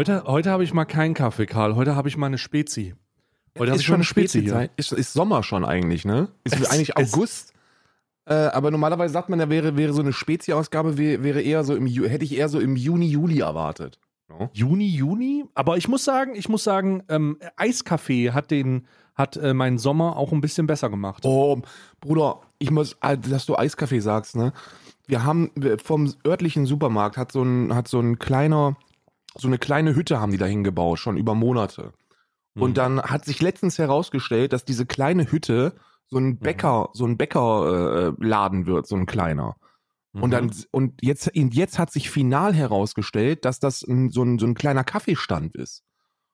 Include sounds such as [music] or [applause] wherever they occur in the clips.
Heute, heute habe ich mal keinen Kaffee, Karl. Heute habe ich mal eine Spezi. Heute habe ist ich schon eine Spezi hier. Ist, ist Sommer schon eigentlich, ne? Ist Es- eigentlich August. Äh, aber normalerweise sagt man, da wäre, wäre so eine Spezi-Ausgabe, wär, wäre eher so im hätte ich eher so im Juni, Juli erwartet. No? Juni, Juni. Aber ich muss sagen, ich muss sagen, ähm, Eiskaffee hat den, hat äh, meinen Sommer auch ein bisschen besser gemacht. Oh, Bruder, ich muss, äh, dass du Eiskaffee sagst, ne? Wir haben vom örtlichen Supermarkt hat so ein, hat so ein kleiner, so eine kleine Hütte haben die da hingebaut, schon über Monate. Mhm. Und dann hat sich letztens herausgestellt, dass diese kleine Hütte so ein Bäcker, so ein Bäckerladen äh, Laden wird, so ein kleiner. Mhm. Und dann und jetzt und jetzt hat sich final herausgestellt, dass das ein, so, ein, so ein kleiner Kaffeestand ist.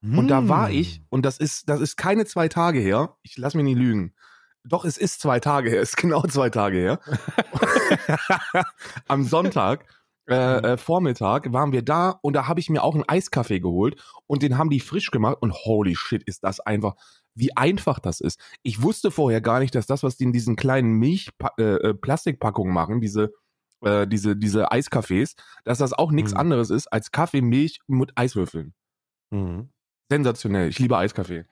Und da war ich und das ist das ist keine zwei Tage her. Ich lass mich nicht lügen. Doch es ist zwei Tage her. Es ist genau zwei Tage her. [laughs] [laughs] Am Sonntag äh, äh, Vormittag waren wir da und da habe ich mir auch einen Eiskaffee geholt und den haben die frisch gemacht und holy shit ist das einfach wie einfach das ist. Ich wusste vorher gar nicht, dass das, was die in diesen kleinen Milch äh, äh, Plastikpackungen machen, diese äh, diese diese Eiskaffees, dass das auch nichts Mhm. anderes ist als Kaffee, Milch mit Eiswürfeln. Mhm. Sensationell. Ich liebe Eiskaffee.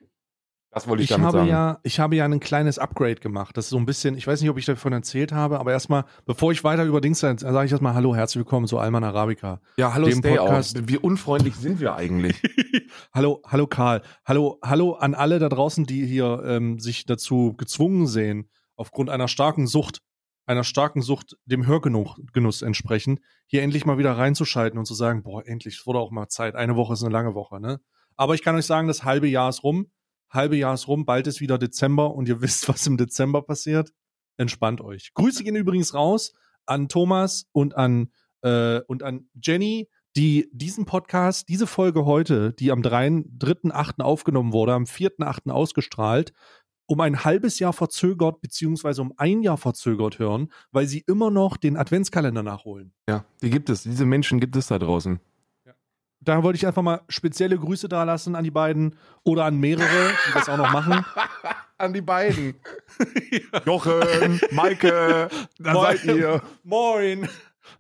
Das wollte ich, Ich damit habe sagen. ja, ich habe ja ein kleines Upgrade gemacht. Das ist so ein bisschen, ich weiß nicht, ob ich davon erzählt habe, aber erstmal, bevor ich weiter über Dings sage, sage ich erstmal Hallo, herzlich willkommen zu Alman Arabica. ja, hallo dem Stay Podcast- Out. Wie unfreundlich sind wir eigentlich? [laughs] hallo, hallo Karl. Hallo, hallo an alle da draußen, die hier ähm, sich dazu gezwungen sehen, aufgrund einer starken Sucht, einer starken Sucht dem Hörgenuss Genuss entsprechend, hier endlich mal wieder reinzuschalten und zu sagen, boah, endlich, es wurde auch mal Zeit. Eine Woche ist eine lange Woche, ne? Aber ich kann euch sagen, das halbe Jahr ist rum. Halbe Jahr ist rum, bald ist wieder Dezember und ihr [laughs] wisst, was im Dezember passiert. Entspannt euch. Grüße gehen übrigens raus an Thomas und an, äh, und an Jenny, die diesen Podcast, diese Folge heute, die am 3.8. aufgenommen wurde, am 4.8. ausgestrahlt, um ein halbes Jahr verzögert, beziehungsweise um ein Jahr verzögert hören, weil sie immer noch den Adventskalender nachholen. ja, die gibt es. Diese Menschen gibt es da draußen. Da wollte ich einfach mal spezielle Grüße da lassen an die beiden oder an mehrere, die das auch noch machen. [laughs] An die beiden. [laughs] Jochen, Maike, [laughs] da Moin. seid ihr. Moin!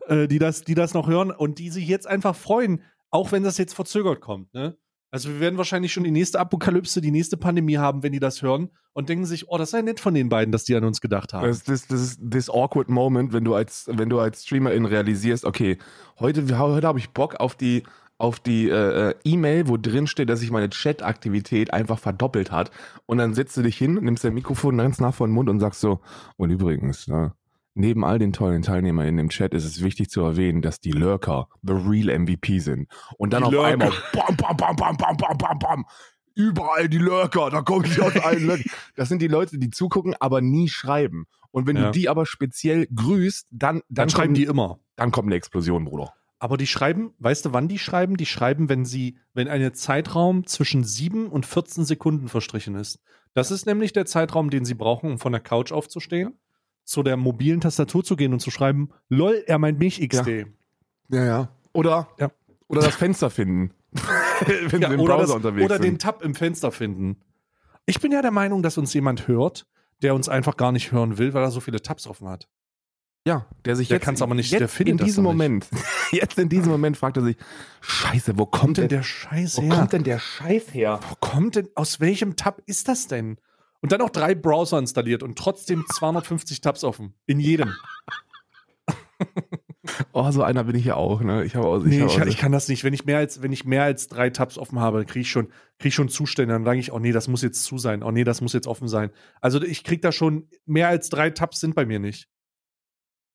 Äh, die, das, die das noch hören und die sich jetzt einfach freuen, auch wenn das jetzt verzögert kommt. Ne? Also wir werden wahrscheinlich schon die nächste Apokalypse, die nächste Pandemie haben, wenn die das hören und denken sich, oh, das sei nett von den beiden, dass die an uns gedacht haben. Das, das, das ist this awkward moment, wenn du als, wenn du als Streamerin realisierst, okay, heute, heute habe ich Bock auf die, auf die äh, äh, E-Mail, wo drin steht, dass sich meine Chat-Aktivität einfach verdoppelt hat. Und dann setzt du dich hin, nimmst dein Mikrofon ganz nah vor den Mund und sagst so, und übrigens, ne, neben all den tollen Teilnehmern in dem Chat ist es wichtig zu erwähnen, dass die Lurker the real MVP sind. Und dann Die auf Lurker. einmal bam, bam, bam, bam, bam, bam, bam, bam. Überall die Lurker, da kommen die aus allen Lurkern. Das sind die Leute, die zugucken, aber nie schreiben. Und wenn Ja. du die aber speziell grüßt, dann, dann, Dann schreiben kommt, die immer. dann kommt eine Explosion, Bruder. Aber die schreiben, weißt du, wann die schreiben? Die schreiben, wenn sie, wenn ein Zeitraum zwischen 7 und 14 Sekunden verstrichen ist. Das ist nämlich der Zeitraum, den sie brauchen, um von der Couch aufzustehen, zu der mobilen Tastatur zu gehen und zu schreiben, lol, er meint mich XD. Ja, ja. Oder, Ja. oder das Fenster finden. [laughs] wenn Ja, sie im oder Browser das, unterwegs oder den sind. Tab im Fenster finden. Ich bin ja der Meinung, dass uns jemand hört, der uns einfach gar nicht hören will, weil er so viele Tabs offen hat. Ja, der sich Der jetzt, kann's aber nicht, jetzt der findet in diesem. Moment, [laughs] jetzt in diesem Moment fragt er sich, Scheiße, wo kommt denn der, Scheiß wo kommt denn der Scheiß her? Wo kommt denn, aus welchem Tab ist das denn? Und dann auch drei Browser installiert und trotzdem [laughs] 250 Tabs offen. In jedem. [laughs] Oh, so einer bin ich ja auch, ne? Ich habe auch, ich Nee, ich, auch ich kann das nicht. Wenn ich mehr als, wenn ich mehr als drei Tabs offen habe, kriege ich schon, krieg ich schon Zustände. Dann sage ich, oh nee, das muss jetzt zu sein. Oh nee, das muss jetzt offen sein. Also ich krieg da schon, mehr als drei Tabs sind bei mir nicht.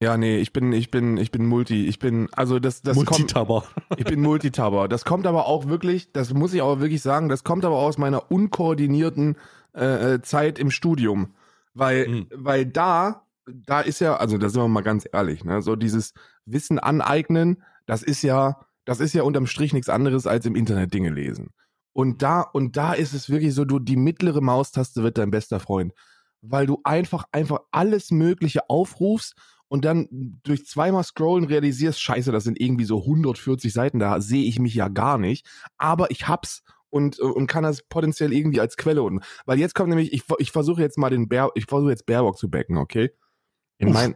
Ja, nee, ich bin, ich bin, ich bin Multi. Ich bin, also das, das kommt, Multitabber. ich bin Multitabber. Das kommt aber auch wirklich, das muss ich aber wirklich sagen, das kommt aber aus meiner unkoordinierten äh, äh, Zeit im Studium. Weil, Mhm. weil da, da ist ja, also da sind wir mal ganz ehrlich, ne, so dieses Wissen aneignen, das ist ja, das ist ja unterm Strich nichts anderes als im Internet Dinge lesen. Und da, und da ist es wirklich so, du, die mittlere Maustaste wird dein bester Freund. Weil du einfach, einfach alles Mögliche aufrufst und dann durch zweimal Scrollen realisierst, scheiße, das sind irgendwie so 140 Seiten, da sehe ich mich ja gar nicht. Aber ich hab's und, und kann das potenziell irgendwie als Quelle und weil jetzt kommt nämlich, ich, ich versuche jetzt mal den Bär, ich versuche jetzt Baerbock zu backen, okay? In, mein,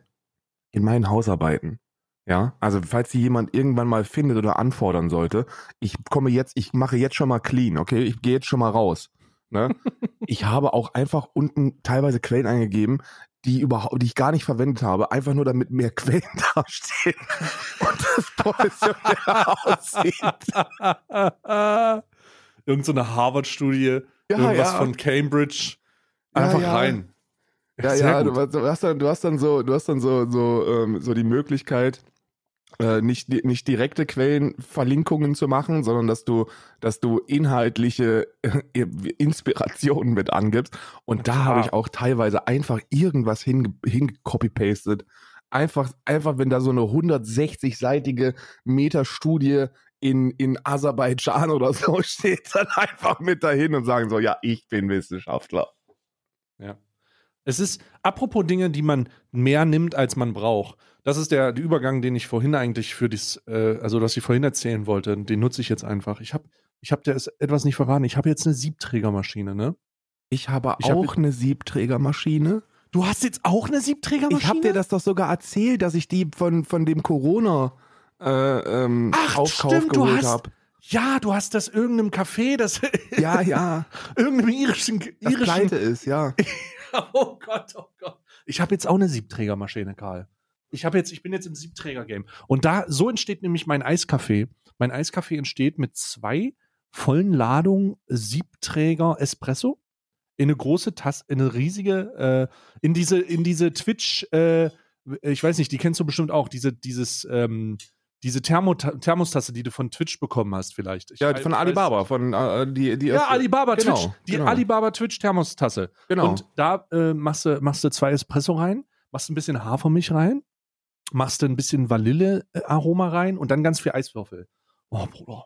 in meinen Hausarbeiten Ja, also falls sie jemand irgendwann mal findet oder anfordern sollte, ich komme jetzt, ich mache jetzt schon mal clean, okay? Ich gehe jetzt schon mal raus. Ne? [laughs] ich habe auch einfach unten teilweise Quellen eingegeben, die überhaupt, die ich gar nicht verwendet habe, einfach nur damit mehr Quellen [laughs] dastehen und das professionell aussieht. [laughs] Irgend so eine Harvard-Studie, ja, irgendwas ja. von Cambridge. Einfach ja, rein. Ja, ja, du, du, hast dann, du hast dann so, du hast dann so, so, ähm, so die Möglichkeit, äh, nicht, nicht direkte Quellenverlinkungen zu machen, sondern dass du, dass du inhaltliche äh, Inspirationen mit angibst. Und da habe ich auch teilweise einfach irgendwas hingecopy-pastet. Hin einfach, einfach, wenn da so eine 160-seitige Metastudie in, in Aserbaidschan oder so [laughs] steht, dann einfach mit dahin und sagen so, ja, ich bin Wissenschaftler. Ja. Es ist, apropos Dinge, die man mehr nimmt, als man braucht. Das ist der, der Übergang, den ich vorhin eigentlich für das, äh, also was ich vorhin erzählen wollte, den nutze ich jetzt einfach. Ich habe ich hab dir etwas nicht verraten. Ich habe jetzt eine Siebträgermaschine, ne? Ich habe ich auch hab eine Siebträgermaschine. Du hast jetzt auch eine Siebträgermaschine? Ich habe dir das doch sogar erzählt, dass ich die von, von dem Corona äh, ähm, Ach, Aufkauf stimmt, geholt habe. Ja, du hast das irgendeinem Café, das [laughs] ja, ja, irgendeinem irischen, irischen das pleite ist, ja. [laughs] oh Gott, oh Gott. Ich habe jetzt auch eine Siebträgermaschine, Karl. Ich habe jetzt, ich bin jetzt im Siebträger-Game. Und da, so entsteht nämlich mein Eiskaffee. Mein Eiskaffee entsteht mit zwei vollen Ladungen Siebträger Espresso in eine große Tasse, in eine riesige, äh, in diese, in diese Twitch, äh, ich weiß nicht, die kennst du bestimmt auch, diese, dieses, ähm, diese Thermo Thermostasse, die du von Twitch bekommen hast, vielleicht. Ich ja, von Alibaba, von äh, die, die Ja, Alibaba genau, Twitch, die genau. Alibaba Twitch Thermostasse. Genau. Und da äh, machst du machst du zwei Espresso rein, machst ein bisschen Hafermilch rein machst du ein bisschen Vanille-Aroma rein und dann ganz viel Eiswürfel. Oh, Bruder.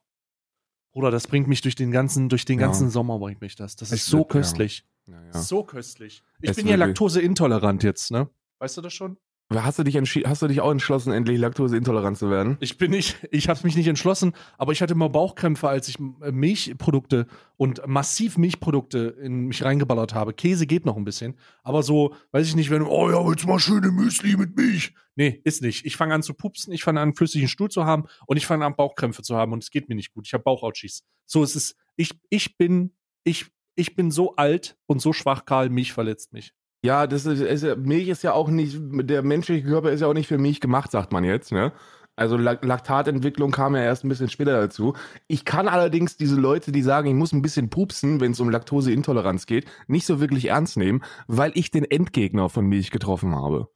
Bruder, das bringt mich durch den ganzen, durch den ganzen ja. Sommer bringt mich das. Das es ist so wird, köstlich. Ja. Ja, so köstlich. Ich es bin ja laktoseintolerant jetzt, ne? Weißt du das schon? Hast du dich hast du dich auch entschlossen, endlich laktoseintolerant zu werden? Ich bin nicht, ich habe mich nicht entschlossen, aber ich hatte immer Bauchkrämpfe, als ich äh, Milchprodukte und massiv Milchprodukte in mich reingeballert habe. Käse geht noch ein bisschen, aber so, weiß ich nicht, wenn oh ja, jetzt mal schöne Müsli mit Milch. Nee, ist nicht. Ich fange an zu pupsen, ich fange an flüssigen Stuhl zu haben und ich fange an Bauchkrämpfe zu haben und es geht mir nicht gut. Ich habe Bauchouchies. So ist es. Ich ich bin ich ich bin so alt und so schwach, Karl, Milch verletzt mich. Ja, das ist, ist, Milch ist ja auch nicht, der menschliche Körper ist ja auch nicht für Milch gemacht, sagt man jetzt, ne? Also Laktatentwicklung kam ja erst ein bisschen später dazu. Ich kann allerdings diese Leute, die sagen, ich muss ein bisschen pupsen, wenn es um Laktoseintoleranz geht, nicht so wirklich ernst nehmen, weil ich den Endgegner von Milch getroffen habe.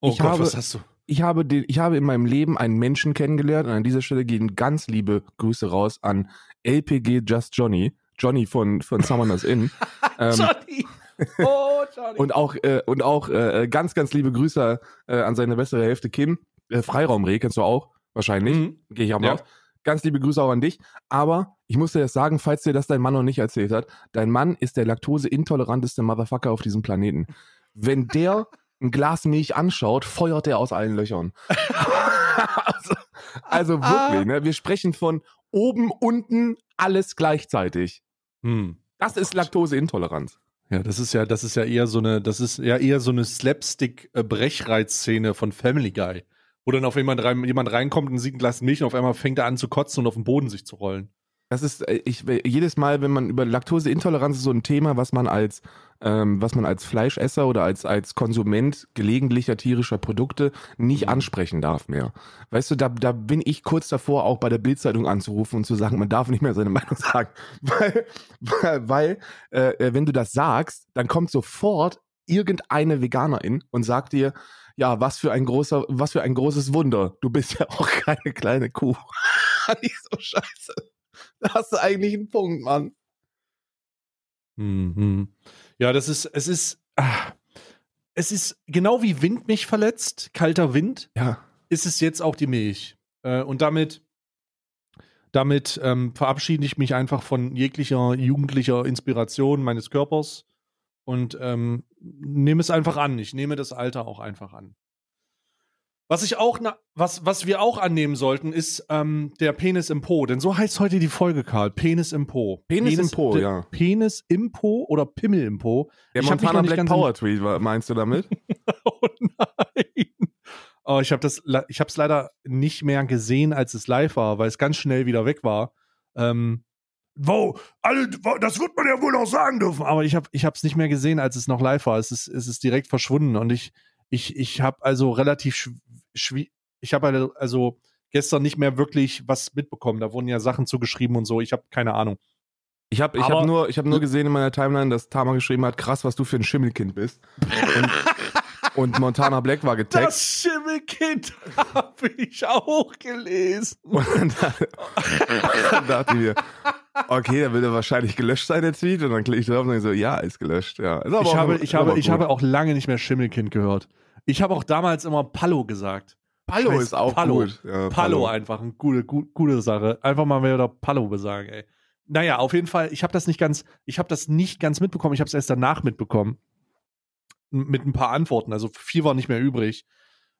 Oh ich Gott, habe, was hast du? Ich habe, den, ich habe in meinem Leben einen Menschen kennengelernt und an dieser Stelle gehen ganz liebe Grüße raus an LPG Just Johnny. Johnny von, von Summoners Inn. [laughs] ähm, Johnny! [laughs] Oh, Johnny. und auch, äh, und auch äh, ganz, ganz liebe Grüße äh, an seine bessere Hälfte Kim. Äh, Freiraumreh kennst du auch, wahrscheinlich. Mhm. Gehe ich auch mal ja. aus. Ganz liebe Grüße auch an dich. Aber ich muss dir das sagen, falls dir das dein Mann noch nicht erzählt hat, dein Mann ist der laktoseintoleranteste Motherfucker auf diesem Planeten. Wenn der ein Glas Milch anschaut, feuert er aus allen Löchern. [laughs] also, also, wirklich, ne? Wir sprechen von oben, unten, alles gleichzeitig. Hm. Das ist Laktoseintoleranz. Ja, das ist ja, das ist ja eher so eine, das ist ja eher so eine Slapstick-Brechreiz-Szene von Family Guy, wo dann auf jemand, rein, jemand reinkommt und sieht ein Glas Milch und auf einmal fängt er an zu kotzen und auf den Boden sich zu rollen. Das ist, äh, ich, jedes Mal, wenn man über Laktoseintoleranz ist so ein Thema, was man als, ähm, was man als Fleischesser oder als, als Konsument gelegentlicher tierischer Produkte nicht mhm. ansprechen darf mehr. Weißt du, da, da bin ich kurz davor, auch bei der Bildzeitung anzurufen und zu sagen, man darf nicht mehr seine [laughs] Meinung sagen. weil, weil, weil äh, äh, wenn du das sagst, dann kommt sofort irgendeine Veganerin und sagt dir, ja, was für ein großer, was für ein großes Wunder. Du bist ja auch [laughs] keine kleine Kuh. [laughs] nicht so scheiße. [laughs] Da hast du eigentlich einen Punkt, Mann. Mhm. Ja, das ist, es ist, ah, es ist genau wie Wind mich verletzt, kalter Wind, ja. ist es jetzt auch die Milch. Äh, und damit, damit ähm, verabschiede ich mich einfach von jeglicher jugendlicher Inspiration meines Körpers und ähm, nehme es einfach an. Ich nehme das Alter auch einfach an. Was ich auch, was, was wir auch annehmen sollten, ist ähm, der Penis im Po. Denn so heißt heute die Folge, Karl. Penis im Po. Penis, Penis im Po, ja. Penis im Po oder Pimmel im Po. Der ich Montana Black Power Tweet, meinst du damit? [laughs] oh nein. Oh, ich habe das, ich habe es leider nicht mehr gesehen, als es live war, weil es ganz schnell wieder weg war. Ähm, wo, alle, das wird man ja wohl auch sagen dürfen. Aber ich habe, ich habe es nicht mehr gesehen, als es noch live war. Es ist, es ist direkt verschwunden und ich, ich, ich habe also relativ ich habe also gestern nicht mehr wirklich was mitbekommen. Da wurden ja Sachen zugeschrieben und so. Ich habe keine Ahnung. Ich habe ich hab nur, ich hab nur gesehen in meiner Timeline, dass Tama geschrieben hat, krass, was du für ein Schimmelkind bist. Und, [laughs] und Montana Black war getaggt. Das Schimmelkind [laughs] habe ich auch gelesen. [laughs] Und dann, dann dachte ich mir, okay, dann wird er wahrscheinlich gelöscht sein, der Tweet. Und dann klicke ich drauf und denke so, ja, ist gelöscht. Ja. Ist ich habe, ich, habe, ich habe auch lange nicht mehr Schimmelkind gehört. Ich habe auch damals immer Pallo gesagt. Pallo ist auch Pallo. gut. Ja. Pallo einfach, eine gute, gute, gute Sache. Einfach mal wieder Pallo besagen, ey. Naja, auf jeden Fall, ich habe das nicht ganz, ich habe das nicht ganz mitbekommen, ich habe es erst danach mitbekommen. Mit ein paar Antworten, also viel war nicht mehr übrig.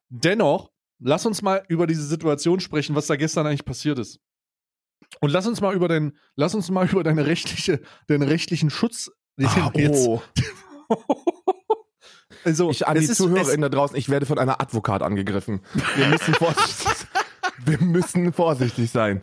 Dennoch, lass uns mal über diese Situation sprechen, was da gestern eigentlich passiert ist. Und lass uns mal über den, lass uns mal [laughs] über deine rechtliche, deinen rechtlichen Schutz ah, [laughs] oh. Also, ich an die ZuhörerInnen da draußen, ich werde von einer Advokat angegriffen. Wir müssen [laughs] vorsichtig wir müssen vorsichtig sein.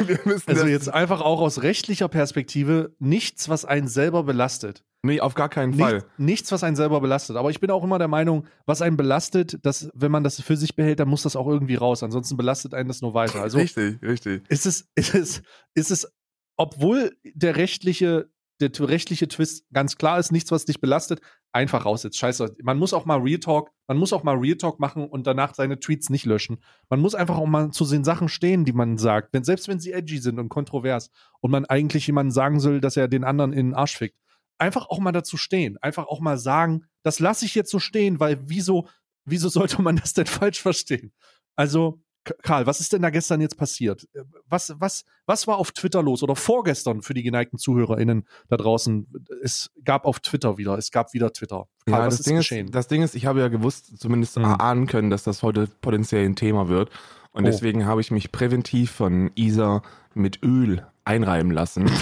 [laughs] also jetzt einfach auch aus rechtlicher Perspektive nichts, was einen selber belastet. Nee, auf gar keinen Nicht, Fall. Nichts, was einen selber belastet. Aber ich bin auch immer der Meinung, was einen belastet, dass, wenn man das für sich behält, dann muss das auch irgendwie raus. Ansonsten belastet einen das nur weiter. Also richtig, richtig. Ist es, ist es, ist es, obwohl der rechtliche der rechtliche Twist ganz klar ist, nichts, was dich belastet, einfach raus jetzt. Scheiße. Man muss auch mal Real Talk, man muss auch mal Real Talk machen und danach seine Tweets nicht löschen. Man muss einfach auch mal zu den Sachen stehen, die man sagt. Wenn, selbst wenn sie edgy sind und kontrovers und man eigentlich jemandem sagen soll, dass er den anderen in den Arsch fickt. Einfach auch mal dazu stehen. Einfach auch mal sagen, das lasse ich jetzt so stehen, weil wieso, wieso sollte man das denn [laughs] falsch verstehen? Also, Karl, was ist denn da gestern jetzt passiert? Was, was, was war auf Twitter los oder vorgestern für die geneigten ZuhörerInnen da draußen? Es gab auf Twitter wieder, es gab wieder Twitter. Karl, ja, was das ist Ding geschehen? Ist, das Ding ist, ich habe ja gewusst, zumindest hm. ahnen können, dass das heute potenziell ein Thema wird. Und oh. deswegen habe ich mich präventiv von Isa mit Öl einreiben lassen. [laughs]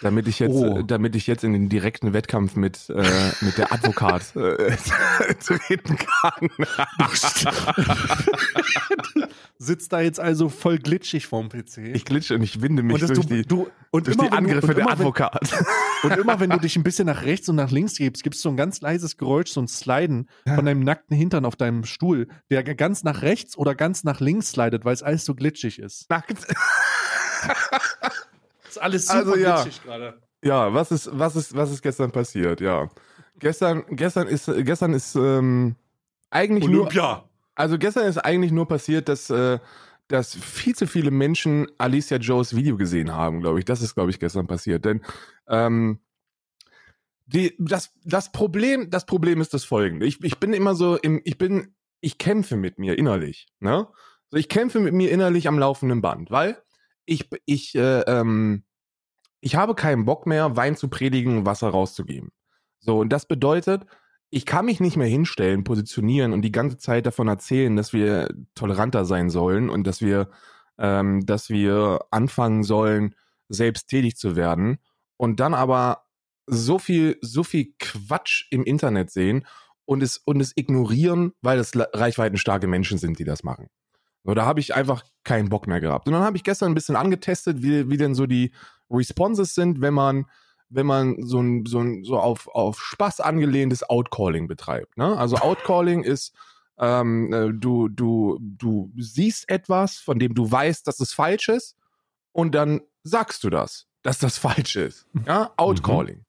damit ich jetzt, oh. damit ich jetzt in den direkten Wettkampf mit, äh, mit der Advokat äh, [laughs] treten kann. [laughs] sitzt da jetzt also voll glitschig vorm PC. Ich glitsche und ich winde mich und durch, du, die, du, und durch immer, die Angriffe du, der Advokat. Wenn, [laughs] und immer wenn du dich ein bisschen nach rechts und nach links gibst, gibst du so ein ganz leises Geräusch, so ein Sliden von deinem nackten Hintern auf deinem Stuhl, der ganz nach rechts oder ganz nach links slidet, weil es alles so glitschig ist. Nackt. [laughs] ist alles super also, ja. glitschig gerade. Ja, was ist, was ist, was ist gestern passiert? Ja. Gestern, gestern ist, gestern ist ähm, eigentlich Olympia. nur. Also gestern ist eigentlich nur passiert, dass, äh, dass viel zu viele Menschen Alicia Joes Video gesehen haben, glaube ich. Das ist, glaube ich, gestern passiert. Denn ähm, die, das, das, Problem, das Problem ist das folgende. Ich, ich bin immer so im, ich bin, ich kämpfe mit mir innerlich. Ne? Also ich kämpfe mit mir innerlich am laufenden Band, weil ich, ich, äh, ähm, ich habe keinen Bock mehr, Wein zu predigen, Wasser rauszugeben. So, und das bedeutet, ich kann mich nicht mehr hinstellen, positionieren und die ganze Zeit davon erzählen, dass wir toleranter sein sollen und dass wir, ähm, dass wir anfangen sollen, selbst tätig zu werden und dann aber so viel, so viel Quatsch im Internet sehen und es, und es ignorieren, weil es reichweitenstarke Menschen sind, die das machen. So, da habe ich einfach keinen Bock mehr gehabt. Und dann habe ich gestern ein bisschen angetestet, wie, wie denn so die Responses sind, wenn man wenn man so ein, so ein, so auf, auf Spaß angelehntes Outcalling betreibt. Ne? Also Outcalling ist, ähm, äh, du, du, du siehst etwas, von dem du weißt, dass es falsch ist, und dann sagst du das, dass das [laughs] falsch ist. Ja, mhm. Outcalling. Mhm.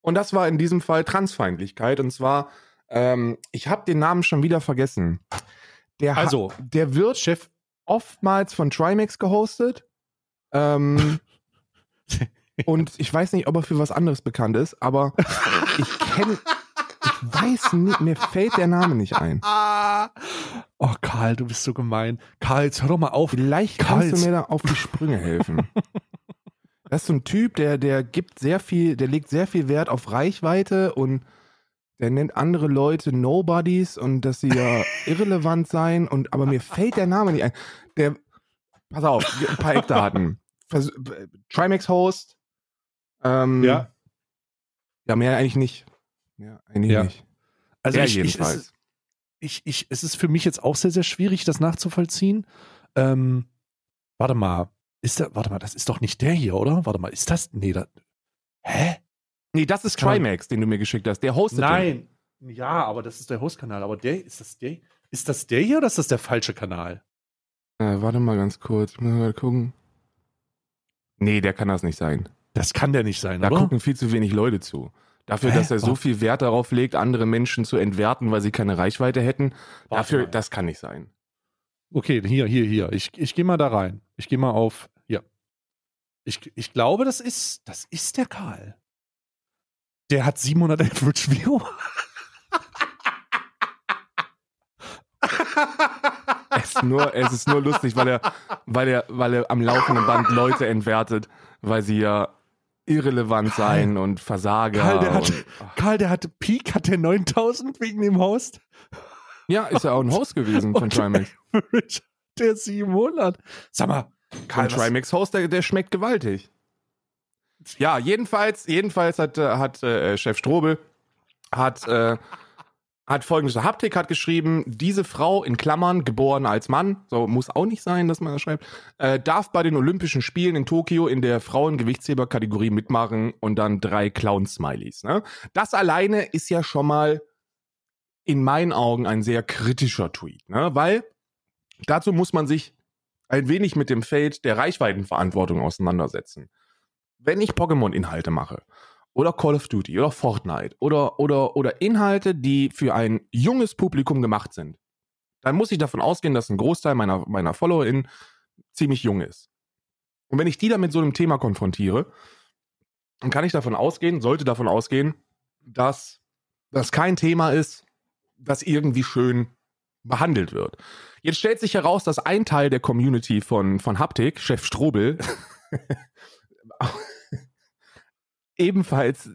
Und das war in diesem Fall Transfeindlichkeit. Und zwar, ähm, ich habe den Namen schon wieder vergessen. Der also, der wird Chef oftmals von Trimax gehostet. Ähm, [laughs] Und ich weiß nicht, ob er für was anderes bekannt ist, aber ich kenne, ich weiß nicht, mir fällt der Name nicht ein. [laughs] Oh, Karl, du bist so gemein. Karl, jetzt hör doch mal auf. Vielleicht kannst du mir da auf die Sprünge helfen. [laughs] Das ist so ein Typ, der, der gibt sehr viel, der legt sehr viel Wert auf Reichweite und der nennt andere Leute Nobodies und dass sie ja [laughs] irrelevant seien und aber mir fällt der Name nicht ein. Der, pass auf, ein paar Eckdaten. Trimax-Host, ähm, ja. Ja, mehr eigentlich nicht. Ja, eigentlich ja. nicht. Also ich, jedenfalls. ich, ich, es ist für mich jetzt auch sehr, sehr schwierig, das nachzuvollziehen. Ähm, warte mal, ist da, warte mal, das ist doch nicht der hier, oder? Warte mal, ist das, nee, da, hä? Nee, das ist Trimax, den du mir geschickt hast. Der hostet den. Nein. Ja, aber das ist der Hostkanal. Aber der, ist das der? Ist das der hier oder ist das der falsche Kanal? Äh, warte mal ganz kurz. Ich muss mal gucken. Nee, der kann das nicht sein. Das kann der nicht sein, Da oder? gucken viel zu wenig Leute zu. Dafür, Hä? dass er so viel Wert darauf legt, andere Menschen zu entwerten, weil sie keine Reichweite hätten. Warte Dafür, mal. das kann nicht sein. Okay, hier, hier, hier. Ich, ich gehe mal da rein. Ich gehe mal auf. Hier. Ich, ich glaube, das ist, das ist der Karl. Der hat 700 Average View. Es ist nur, es ist nur lustig, weil er, weil er, weil er am laufenden Band Leute entwertet, weil sie ja irrelevant Karl. seien und Versager. Karl, der hat- und. Karl, der hat Peak, hat der 9000 wegen dem Host. ja, ist ja auch ein Host gewesen von Trimax. [laughs] Der 700. Sag mal, Karl, Trimax Host, der, der schmeckt gewaltig. Ja, jedenfalls, jedenfalls hat, äh, hat äh, Chef Strobel hat, äh, hat folgendes Haptik hat geschrieben, diese Frau in Klammern, geboren als Mann, so muss auch nicht sein, dass man das schreibt, äh, darf bei den Olympischen Spielen in Tokio in der Frauengewichtsheberkategorie mitmachen und dann drei Clown-Smileys. Ne? Das alleine ist ja schon mal in meinen Augen ein sehr kritischer Tweet, ne? weil dazu muss man sich ein wenig mit dem Feld der Reichweitenverantwortung auseinandersetzen. Wenn ich Pokémon-Inhalte mache oder Call of Duty oder Fortnite oder, oder, oder Inhalte, die für ein junges Publikum gemacht sind, dann muss ich davon ausgehen, dass ein Großteil meiner, meiner FollowerInnen ziemlich jung ist. Und wenn ich die dann mit so einem Thema konfrontiere, dann kann ich davon ausgehen, sollte davon ausgehen, dass das kein Thema ist, das irgendwie schön behandelt wird. Jetzt stellt sich heraus, dass ein Teil der Community von, von Haptik, Chef Strobel, [laughs] ebenfalls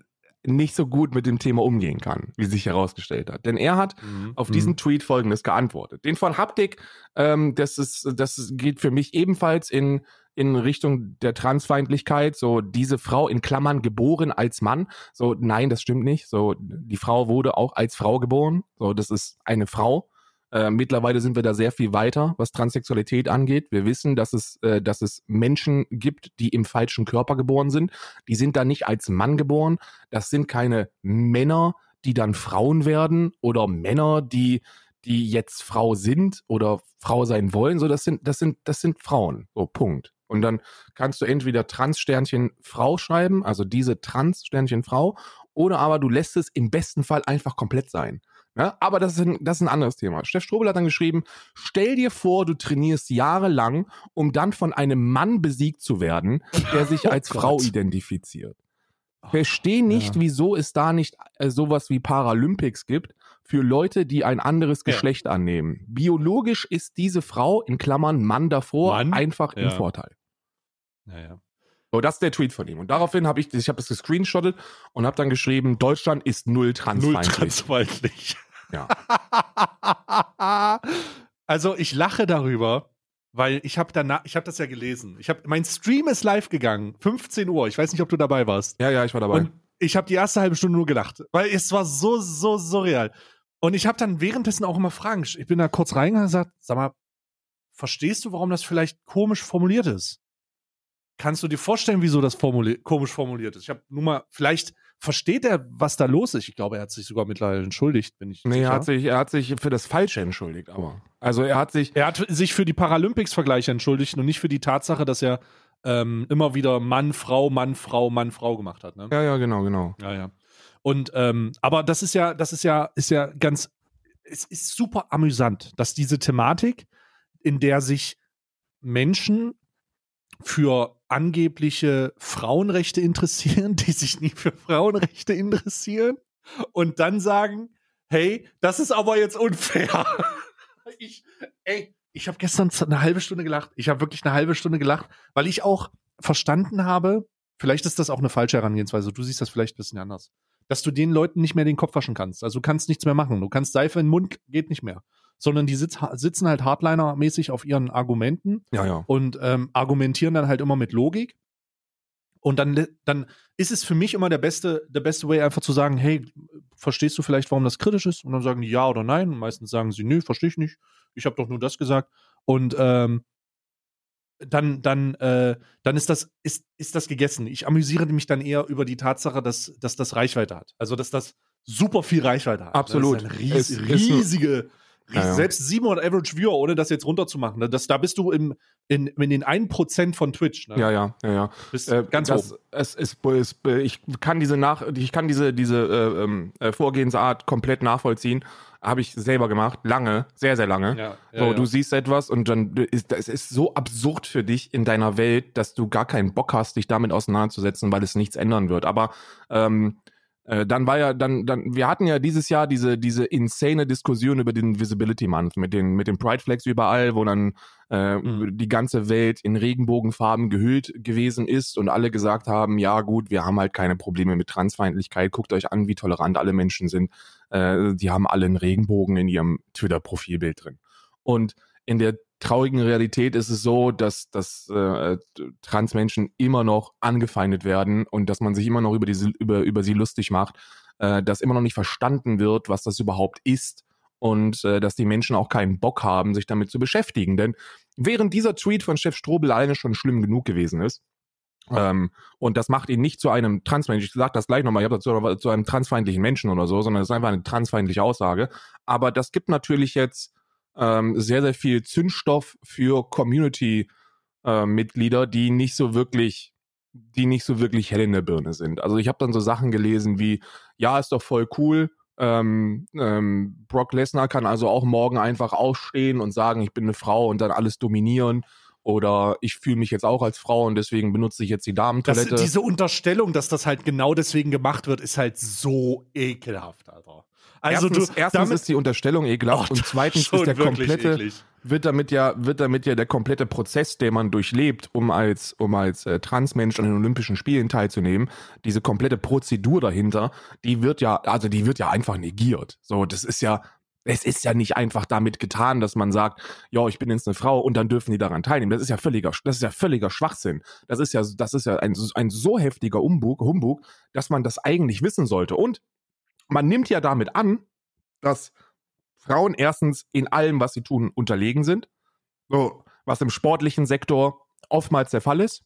nicht so gut mit dem Thema umgehen kann, wie sich herausgestellt hat. Denn er hat Mhm. auf diesen Tweet folgendes geantwortet. Den von Haptik, ähm, das ist, das geht für mich ebenfalls in, in Richtung der Transfeindlichkeit. So, diese Frau in Klammern geboren als Mann. So, nein, das stimmt nicht. So, die Frau wurde auch als Frau geboren. So, das ist eine Frau. Äh, mittlerweile sind wir da sehr viel weiter, was Transsexualität angeht. Wir wissen, dass es, äh, dass es Menschen gibt, die im falschen Körper geboren sind. Die sind da nicht als Mann geboren. Das sind keine Männer, die dann Frauen werden oder Männer, die, die jetzt Frau sind oder Frau sein wollen. So, das sind, das sind, das sind Frauen. So, Punkt. Und dann kannst du entweder Trans-Sternchen Frau schreiben, also diese Trans-Sternchen Frau, oder aber du lässt es im besten Fall einfach komplett sein. Ja, aber das ist, ein, das ist ein anderes Thema. Steff Strobel hat dann geschrieben, stell dir vor, du trainierst jahrelang, um dann von einem Mann besiegt zu werden, der sich [laughs] Oh als Gott. Frau identifiziert. Verstehe nicht, Ja. wieso es da nicht äh, sowas wie Paralympics gibt für Leute, die ein anderes Ja. Geschlecht annehmen. Biologisch ist diese Frau, in Klammern Mann davor, Mann? einfach im Ja. Vorteil. Naja. So, das ist der Tweet von ihm. Und daraufhin habe ich, ich habe das gescreenshottet und habe dann geschrieben, Deutschland ist null Null transfeindlich. transfeindlich. Ja. [laughs] also ich lache darüber, weil ich habe danach, ich habe das ja gelesen. Ich habe, mein Stream ist live gegangen, 15 Uhr. Ich weiß nicht, ob du dabei warst. ja, ja, ich war dabei. Und ich habe die erste halbe Stunde nur gelacht, weil es war so, so surreal. Und ich habe dann währenddessen auch immer Fragen. Ich bin da kurz reingegangen und gesagt, sag mal, verstehst du, warum das vielleicht komisch formuliert ist? Kannst du dir vorstellen, wieso das formuli komisch formuliert ist? Ich habe nur mal, vielleicht versteht er, was da los ist. Ich glaube, er hat sich sogar mittlerweile entschuldigt, bin ich nee, sicher. er hat, sich, er hat sich für das Falsche entschuldigt, aber. Also er hat sich. Er hat sich für die Paralympics-Vergleiche entschuldigt und nicht für die Tatsache, dass er ähm, immer wieder Mann, Frau, Mann, Frau, Mann, Frau gemacht hat. Ne? Ja, ja, genau, genau. Ja, ja. Und ähm, aber das ist ja, das ist ja, ist ja ganz, es ist super amüsant, dass diese Thematik, in der sich Menschen für angebliche Frauenrechte interessieren, [laughs] die sich nie für Frauenrechte interessieren und dann sagen, hey, das ist aber jetzt unfair. [laughs] Ich, ey, ich habe gestern eine halbe Stunde gelacht. Ich habe wirklich eine halbe Stunde gelacht, weil ich auch verstanden habe, vielleicht ist das auch eine falsche Herangehensweise, du siehst das vielleicht ein bisschen anders, dass du den Leuten nicht mehr den Kopf waschen kannst. Also du kannst nichts mehr machen. Du kannst Seife in den Mund, geht nicht mehr. Sondern die sitz, sitzen halt Hardliner-mäßig auf ihren Argumenten Ja, ja. und ähm, argumentieren dann halt immer mit Logik. Und dann, dann ist es für mich immer der beste, der beste Way, einfach zu sagen, hey, verstehst du vielleicht, warum das kritisch ist? Und dann sagen die ja oder nein. Und meistens sagen sie, nö, verstehe ich nicht. Ich habe doch nur das gesagt. Und ähm, dann, dann, äh, dann ist das, ist, ist das gegessen. Ich amüsiere mich dann eher über die Tatsache, dass, dass das Reichweite hat. Also, dass das super viel Reichweite hat. Absolut. Ries Es- es- riesige, Ja, selbst 700 Average Viewer, ohne das jetzt runterzumachen. ne, Das, da bist du im, in, in den 1% von Twitch. Ne? Ja, ja, ja, ja. Bist Äh, ganz das. Es ist, es, ich kann diese nach, ich kann diese diese äh, ähm, äh, Vorgehensart komplett nachvollziehen. Habe ich selber gemacht, lange, sehr sehr lange. Ja, ja, so, du siehst etwas und dann ist es ist so absurd für dich in deiner Welt, dass du gar keinen Bock hast, dich damit auseinanderzusetzen, weil es nichts ändern wird. Aber ähm, äh, dann war ja dann dann wir hatten ja dieses Jahr diese diese insane Diskussion über den Visibility Month mit den mit den Pride Flags überall, wo dann äh, Mhm. die ganze Welt in Regenbogenfarben gehüllt gewesen ist und alle gesagt haben, ja gut, wir haben halt keine Probleme mit Transfeindlichkeit, guckt euch an, wie tolerant alle Menschen sind. Äh, die haben alle einen Regenbogen in ihrem Twitter-Profilbild drin. Und in der traurigen Realität ist es so, dass, dass äh, Transmenschen immer noch angefeindet werden und dass man sich immer noch über, diese, über, über sie lustig macht, äh, dass immer noch nicht verstanden wird, was das überhaupt ist und äh, dass die Menschen auch keinen Bock haben, sich damit zu beschäftigen. Denn während dieser Tweet von Chef Strobel alleine schon schlimm genug gewesen ist, ähm, und das macht ihn nicht zu einem Transmensch. Ich sage das gleich nochmal, ich habe dazu zu einem transfeindlichen Menschen oder so, sondern es ist einfach eine transfeindliche Aussage. Aber das gibt natürlich jetzt ähm, sehr, sehr viel Zündstoff für Community-Mitglieder, die nicht so wirklich, die nicht so wirklich hell in der Birne sind. Also ich habe dann so Sachen gelesen wie, ja, ist doch voll cool. Ähm, ähm, Brock Lesnar kann also auch morgen einfach aufstehen und sagen, ich bin eine Frau und dann alles dominieren. Oder ich fühle mich jetzt auch als Frau und deswegen benutze ich jetzt die Das, Damentoilette. diese Unterstellung, dass das halt genau deswegen gemacht wird, ist halt so ekelhaft, Alter. Also erstens, du, erstens damit, ist die Unterstellung ekelhaft Ach, und zweitens ist der komplette, eklig. wird damit ja, wird damit ja der komplette Prozess, den man durchlebt, um als, um als äh, Transmensch an den Olympischen Spielen teilzunehmen, diese komplette Prozedur dahinter, die wird ja, also die wird ja einfach negiert. So, das ist ja, es ist ja nicht einfach damit getan, dass man sagt, ja, ich bin jetzt eine Frau und dann dürfen die daran teilnehmen. Das ist ja völliger, das ist ja völliger Schwachsinn. Das ist ja, das ist ja ein, ein so heftiger Umbug, Humbug, dass man das eigentlich wissen sollte. Und man nimmt ja damit an, dass Frauen erstens in allem, was sie tun, unterlegen sind. So, was im sportlichen Sektor oftmals der Fall ist.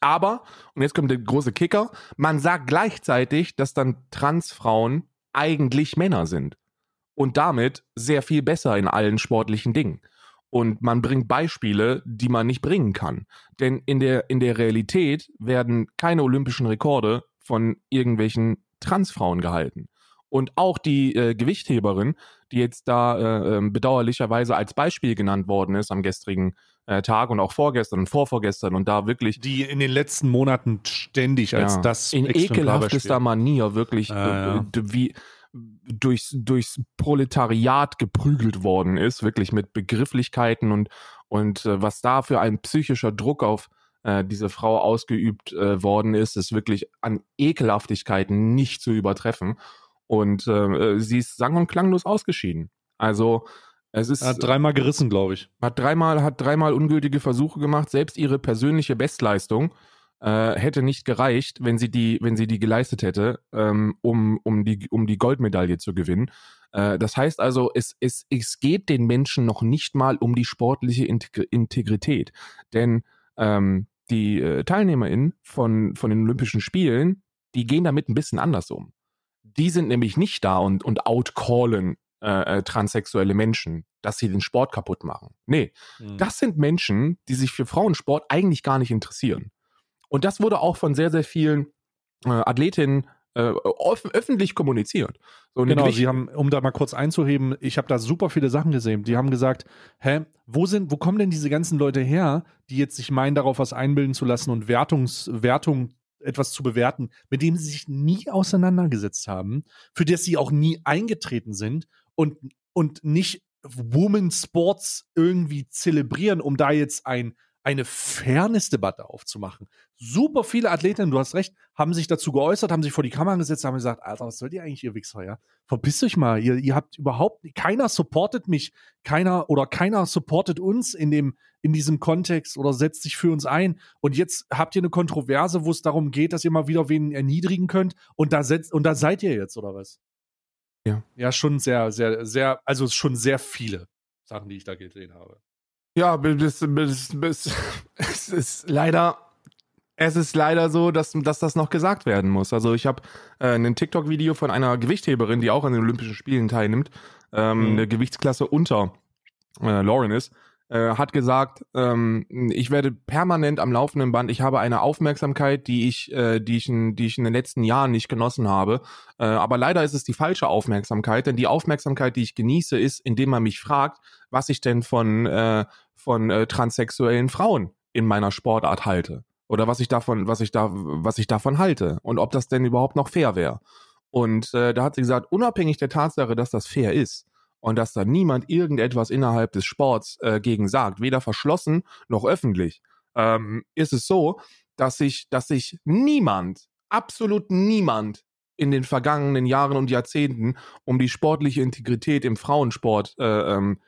Aber, und jetzt kommt der große Kicker, man sagt gleichzeitig, dass dann Transfrauen eigentlich Männer sind. Und damit sehr viel besser in allen sportlichen Dingen. Und man bringt Beispiele, die man nicht bringen kann. Denn in der, in der Realität werden keine olympischen Rekorde von irgendwelchen Transfrauen gehalten. Und auch die äh, Gewichtheberin, die jetzt da äh, ähm, bedauerlicherweise als Beispiel genannt worden ist am gestrigen äh, Tag und auch vorgestern und vorvorgestern und da wirklich die in den letzten Monaten ständig als ja, das in ekelhaftester. Manier wirklich Ja, äh, ja. d- wie durchs, durchs Proletariat geprügelt worden ist, wirklich mit Begrifflichkeiten und, und äh, was da für ein psychischer Druck auf äh, diese Frau ausgeübt äh, worden ist, ist wirklich an Ekelhaftigkeiten nicht zu übertreffen. Und äh, sie ist sang- und klanglos ausgeschieden. Also es ist hat dreimal gerissen, glaube ich. hat dreimal, hat dreimal ungültige Versuche gemacht. Selbst ihre persönliche Bestleistung äh, hätte nicht gereicht, wenn sie die, wenn sie die geleistet hätte, ähm, um, um, die, um die Goldmedaille zu gewinnen. Äh, das heißt also, es, es, es geht den Menschen noch nicht mal um die sportliche Integ Integrität. Denn ähm, die äh, TeilnehmerInnen von, von den Olympischen Spielen, die gehen damit ein bisschen anders um. Die sind nämlich nicht da und, und outcallen äh, äh, transsexuelle Menschen, dass sie den Sport kaputt machen. Nee, Mhm. das sind Menschen, die sich für Frauensport eigentlich gar nicht interessieren. Und das wurde auch von sehr, sehr vielen äh, Athletinnen äh, öffentlich kommuniziert. So Genau, sie haben, um da mal kurz einzuheben, ich habe da super viele Sachen gesehen. Die haben gesagt, hä, wo sind, wo kommen denn diese ganzen Leute her, die jetzt sich meinen, darauf was einbilden zu lassen und Wertungs, Wertung etwas zu bewerten, mit dem sie sich nie auseinandergesetzt haben, für das sie auch nie eingetreten sind und, und nicht Woman Sports irgendwie zelebrieren, um da jetzt ein, eine Fairness-Debatte aufzumachen. Super viele Athletinnen, du hast recht, haben sich dazu geäußert, haben sich vor die Kamera gesetzt, haben gesagt, Alter, was sollt ihr eigentlich, ihr Wichser, ja? Verpisst euch mal, ihr, ihr habt überhaupt, keiner supportet mich, keiner oder keiner supportet uns in dem, in diesem Kontext oder setzt sich für uns ein. Und jetzt habt ihr eine Kontroverse, wo es darum geht, dass ihr mal wieder wen erniedrigen könnt und da setzt, und da seid ihr jetzt, oder was? Ja. Ja, schon sehr, sehr, sehr, also schon sehr viele Sachen, die ich da gesehen habe. Ja, bis, bis, bis, [laughs] es ist leider, es ist leider so, dass, dass das noch gesagt werden muss. Also ich habe äh, ein TikTok-Video von einer Gewichtheberin, die auch an den Olympischen Spielen teilnimmt, ähm, mhm. eine Gewichtsklasse unter äh, Lauren ist, äh, hat gesagt, ähm, ich werde permanent am laufenden Band, ich habe eine Aufmerksamkeit, die ich, äh, die ich, in, die ich in den letzten Jahren nicht genossen habe. Äh, aber leider ist es die falsche Aufmerksamkeit, denn die Aufmerksamkeit, die ich genieße, ist, indem man mich fragt, was ich denn von, äh, von äh, transsexuellen Frauen in meiner Sportart halte. Oder was ich davon, was ich da, was ich davon halte und ob das denn überhaupt noch fair wäre. Und äh, da hat sie gesagt, unabhängig der Tatsache, dass das fair ist, und dass da niemand irgendetwas innerhalb des Sports äh, gegen sagt, weder verschlossen noch öffentlich, ähm, ist es so, dass sich, dass sich niemand, absolut niemand in den vergangenen Jahren und Jahrzehnten um die sportliche Integrität im Frauensport äh, ähm,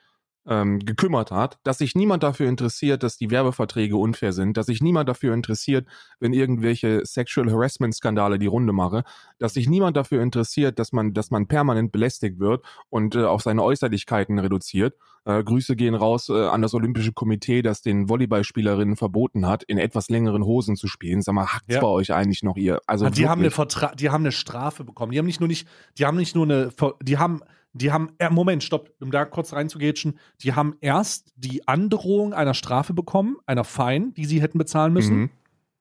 ähm, gekümmert hat, dass sich niemand dafür interessiert, dass die Werbeverträge unfair sind, dass sich niemand dafür interessiert, wenn irgendwelche Sexual Harassment Skandale die Runde mache, dass sich niemand dafür interessiert, dass man, dass man permanent belästigt wird und äh, auf seine Äußerlichkeiten reduziert. Äh, Grüße gehen raus äh, an das Olympische Komitee, das den Volleyballspielerinnen verboten hat, in etwas längeren Hosen zu spielen. Sag mal, hackt's ja. bei euch eigentlich noch ihr? Also die haben eine Vertra die haben eine Strafe bekommen. Die haben nicht nur nicht, die haben nicht nur eine, die haben die haben, äh, Moment, stopp, um da kurz reinzugätschen, die haben erst die Androhung einer Strafe bekommen, einer Fein, die sie hätten bezahlen müssen. Mhm.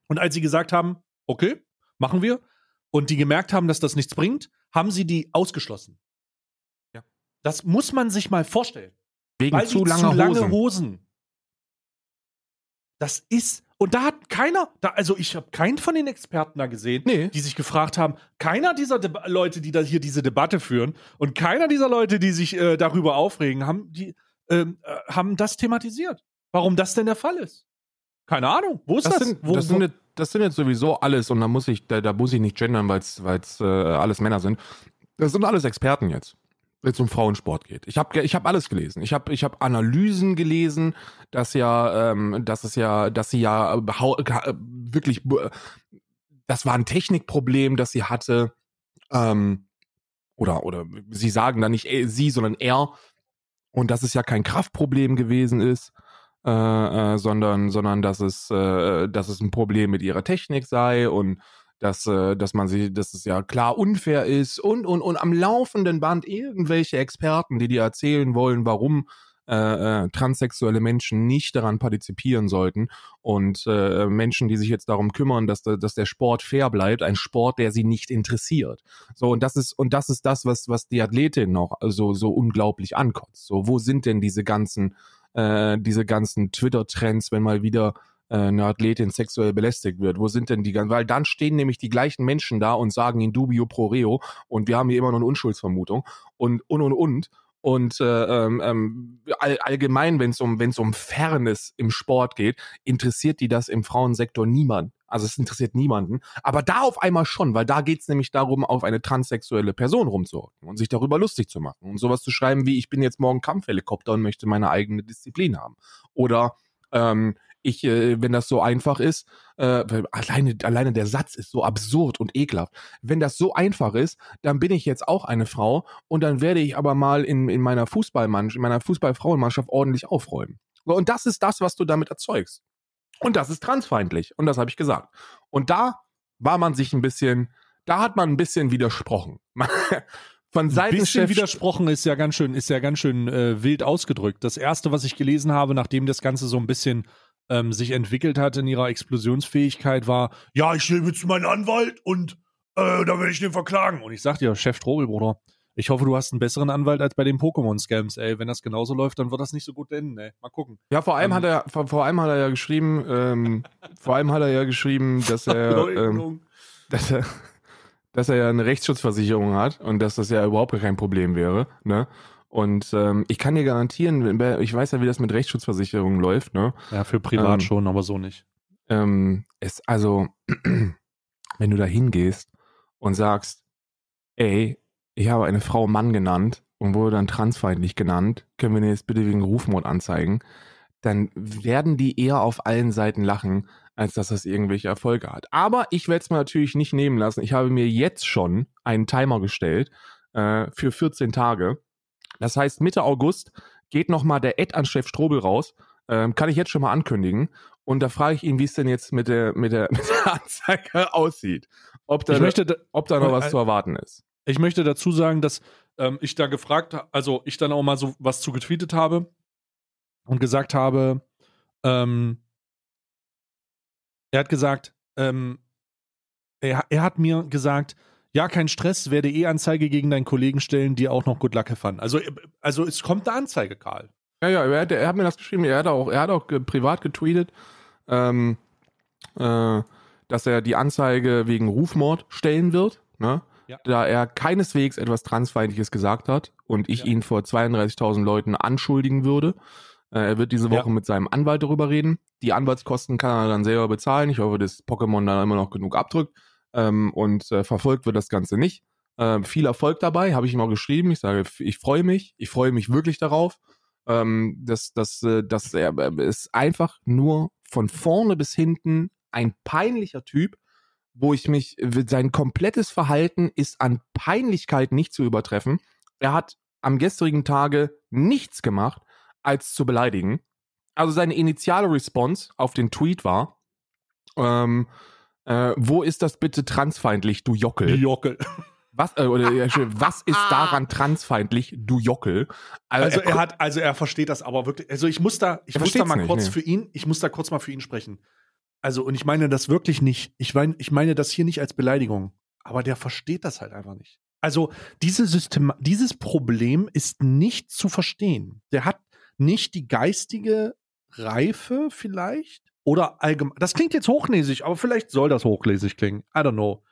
Und als sie gesagt haben, okay, machen wir, und die gemerkt haben, dass das nichts bringt, haben sie die ausgeschlossen. Ja. Das muss man sich mal vorstellen. Wegen Weil zu, lange, zu lange Hosen. Hosen. Das ist und da hat keiner, da, also ich habe keinen von den Experten da gesehen, nee. die sich gefragt haben, keiner dieser De Leute, die da hier diese Debatte führen und keiner dieser Leute, die sich äh, darüber aufregen, haben, die, ähm, äh, haben das thematisiert. Warum das denn der Fall ist? Keine Ahnung. Wo ist das? Das sind, wo, das, sind jetzt, das sind jetzt sowieso alles und da muss ich, da, da muss ich nicht gendern, weil es äh, alles Männer sind. Das sind alles Experten jetzt wenn es um Frauensport geht. Ich habe ich hab alles gelesen. Ich habe ich hab Analysen gelesen, dass ja, ähm, dass es ja, dass sie ja äh, wirklich, das war ein Technikproblem, das sie hatte. Ähm, oder, oder sie sagen da nicht sie, sondern er. Und dass es ja kein Kraftproblem gewesen ist. Äh, äh, sondern, sondern dass es, äh, dass es ein Problem mit ihrer Technik sei und dass, äh, dass man sie, dass es ja klar unfair ist und, und, und am laufenden Band irgendwelche Experten, die dir erzählen wollen, warum äh, äh, transsexuelle Menschen nicht daran partizipieren sollten und äh, Menschen, die sich jetzt darum kümmern, dass, dass der Sport fair bleibt, ein Sport, der sie nicht interessiert. So und das ist und das ist das, was was die Athletin noch so so unglaublich ankotzt. So wo sind denn diese ganzen äh, diese ganzen Twitter-Trends, wenn mal wieder eine Athletin sexuell belästigt wird. Wo sind denn die ganzen? Weil dann stehen nämlich die gleichen Menschen da und sagen in dubio pro reo und wir haben hier immer noch eine Unschuldsvermutung und und und und. Und äh, ähm, ähm all, allgemein, wenn es um, um Fairness im Sport geht, interessiert die das im Frauensektor niemand. Also es interessiert niemanden. Aber da auf einmal schon, weil da geht es nämlich darum, auf eine transsexuelle Person rumzuhocken und sich darüber lustig zu machen. Und sowas zu schreiben wie, ich bin jetzt morgen Kampfhelikopter und möchte meine eigene Disziplin haben. Oder ähm, ich, äh, wenn das so einfach ist, äh, alleine, alleine der Satz ist so absurd und ekelhaft. Wenn das so einfach ist, dann bin ich jetzt auch eine Frau und dann werde ich aber mal in, in meiner Fußballmannschaft, in meiner Fußballfrauenmannschaft ordentlich aufräumen. Und das ist das, was du damit erzeugst. Und das ist transfeindlich. Und das habe ich gesagt. Und da war man sich ein bisschen, da hat man ein bisschen widersprochen. [laughs] Von Seiten ein bisschen widersprochen ist ja ganz schön, ist ja ganz schön äh, wild ausgedrückt. Das erste, was ich gelesen habe, nachdem das Ganze so ein bisschen ähm, sich entwickelt hat in ihrer Explosionsfähigkeit, war, ja, ich nehme jetzt meinen Anwalt und äh, da werde ich den verklagen. Und ich sag dir, Chef Trobel, Bruder, ich hoffe, du hast einen besseren Anwalt als bei den Pokémon-Scams, ey. Wenn das genauso läuft, dann wird das nicht so gut enden, ey. Mal gucken. Ja, vor allem ähm, hat er, vor, vor, allem hat er ja geschrieben, ähm, [laughs] vor allem hat er ja geschrieben, dass er, ähm, dass er, dass er ja eine Rechtsschutzversicherung hat und dass das ja überhaupt kein Problem wäre, ne? Und ähm, ich kann dir garantieren, ich weiß ja, wie das mit Rechtsschutzversicherungen läuft, ne? Ja, für privat ähm, schon, aber so nicht. Ähm, es, also, [clears throat] wenn du da hingehst und sagst, ey, ich habe eine Frau Mann genannt und wurde dann transfeindlich genannt, können wir den jetzt bitte wegen Rufmord anzeigen, dann werden die eher auf allen Seiten lachen, als dass das irgendwelche Erfolge hat. Aber ich werde es mir natürlich nicht nehmen lassen. Ich habe mir jetzt schon einen Timer gestellt äh, für 14 Tage. Das heißt, Mitte August geht nochmal der Ad an Chef Strobel raus. Ähm, kann ich jetzt schon mal ankündigen. Und da frage ich ihn, wie es denn jetzt mit der, mit der, [laughs] mit der Anzeige aussieht. Ob da, möchte, ob da noch was zu erwarten ist. Ich möchte dazu sagen, dass ähm, ich da gefragt, also ich dann auch mal so was zu getweetet habe und gesagt habe, ähm, er hat gesagt, ähm, er, er hat mir gesagt, ja, kein Stress, werde eh Anzeige gegen deinen Kollegen stellen, die auch noch Good Luck fanden. Also, also es kommt eine Anzeige, Karl. Ja, ja, er hat, er hat mir das geschrieben, er hat auch, er hat auch privat getweetet, ähm, äh, dass er die Anzeige wegen Rufmord stellen wird, ne? Ja. da er keineswegs etwas Transfeindliches gesagt hat und ich ja. ihn vor 32.000 Leuten anschuldigen würde. Äh, er wird diese Woche ja. mit seinem Anwalt darüber reden. Die Anwaltskosten kann er dann selber bezahlen. Ich hoffe, dass Pokémon dann immer noch genug abdrückt ähm, und äh, verfolgt wird das Ganze nicht. Äh, viel Erfolg dabei, habe ich ihm auch geschrieben. Ich sage, ich freue mich, ich freue mich wirklich darauf. Ähm, dass, dass, äh, dass er äh, ist einfach nur von vorne bis hinten ein peinlicher Typ, wo ich mich, sein komplettes Verhalten ist an Peinlichkeit nicht zu übertreffen. Er hat am gestrigen Tage nichts gemacht, als zu beleidigen. Also seine initiale Response auf den Tweet war, ähm, äh, wo ist das bitte transfeindlich, du Jockel? Jockel. [laughs] Was, äh, oder, was ist ah. daran transfeindlich, du Jockel? Also, also er, er, hat, also er versteht das aber wirklich. Also ich muss da, ich muss da mal nicht, kurz nee. für ihn, ich muss da kurz mal für ihn sprechen. Also, und ich meine das wirklich nicht. Ich meine, ich meine das hier nicht als Beleidigung. Aber der versteht das halt einfach nicht. Also, diese System, dieses Problem ist nicht zu verstehen. Der hat nicht die geistige Reife vielleicht, oder allgemein. Das klingt jetzt hochnäsig, aber vielleicht soll das hochnäsig klingen. I don't know.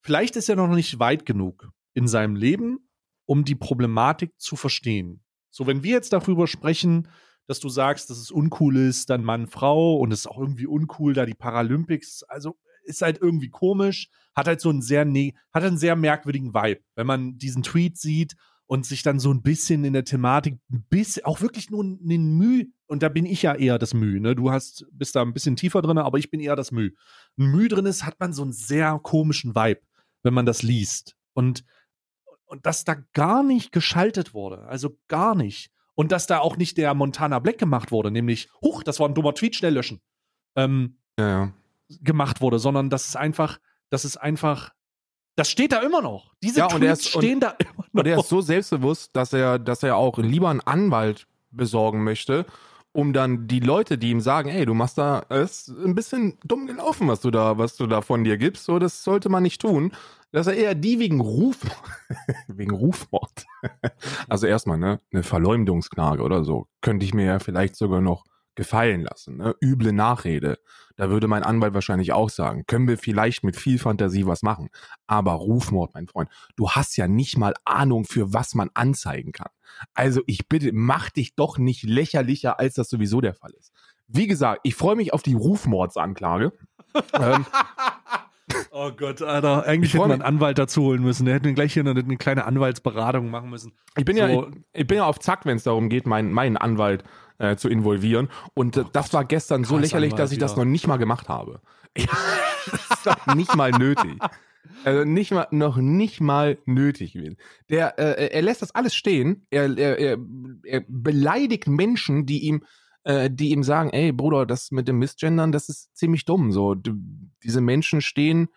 Vielleicht ist er noch nicht weit genug in seinem Leben, um die Problematik zu verstehen. So, wenn wir jetzt darüber sprechen, dass du sagst, dass es uncool ist, dann Mann, Frau und es ist auch irgendwie uncool, da die Paralympics, also ist halt irgendwie komisch, hat halt so einen sehr, hat einen sehr merkwürdigen Vibe. Wenn man diesen Tweet sieht und sich dann so ein bisschen in der Thematik, ein bisschen, auch wirklich nur ein Mühe, und da bin ich ja eher das Mühe, ne? Du hast, bist da ein bisschen tiefer drin, aber ich bin eher das Mühe. Ein Mühe drin ist, hat man so einen sehr komischen Vibe, wenn man das liest. Und, und dass da gar nicht geschaltet wurde, also gar nicht. Und dass da auch nicht der Montana Black gemacht wurde, nämlich, huch, das war ein dummer Tweet, schnell löschen. Ähm, ja, ja. gemacht wurde, sondern dass es einfach, dass es einfach das steht da immer noch. Diese ja, Tweets ist, stehen und, da immer noch. Und er ist so selbstbewusst, dass er, dass er auch lieber einen Anwalt besorgen möchte, um dann die Leute, die ihm sagen, ey, du machst da, ist ein bisschen dumm gelaufen, was du da, was du da von dir gibst, so, das sollte man nicht tun, dass er eher die wegen Ruf, [laughs] wegen Rufmord, [laughs] also erstmal, ne, eine Verleumdungsklage oder so, könnte ich mir ja vielleicht sogar noch gefallen lassen. Ne? Üble Nachrede. Da würde mein Anwalt wahrscheinlich auch sagen, können wir vielleicht mit viel Fantasie was machen. Aber Rufmord, mein Freund, du hast ja nicht mal Ahnung, für was man anzeigen kann. Also ich bitte, mach dich doch nicht lächerlicher, als das sowieso der Fall ist. Wie gesagt, ich freue mich auf die Rufmordsanklage. [laughs] ähm, Oh Gott, Alter. Eigentlich hätte man einen Anwalt dazu holen müssen. Der hätte gleich hier eine, eine, kleine Anwaltsberatung machen müssen. Ich bin, so. ja, ich, ich, bin ja auf Zack, wenn es darum geht, meinen, meinen Anwalt äh, zu involvieren. Und äh, das war gestern so lächerlich, dass ich das noch nicht mal gemacht habe. [laughs] das ist doch nicht mal nötig. Also nicht mal, noch nicht mal nötig gewesen. Der, äh, er lässt das alles stehen. Er, er, er, er beleidigt Menschen, die ihm, äh, die ihm sagen, ey Bruder, das mit dem Missgendern, das ist ziemlich dumm. So, du, diese Menschen stehen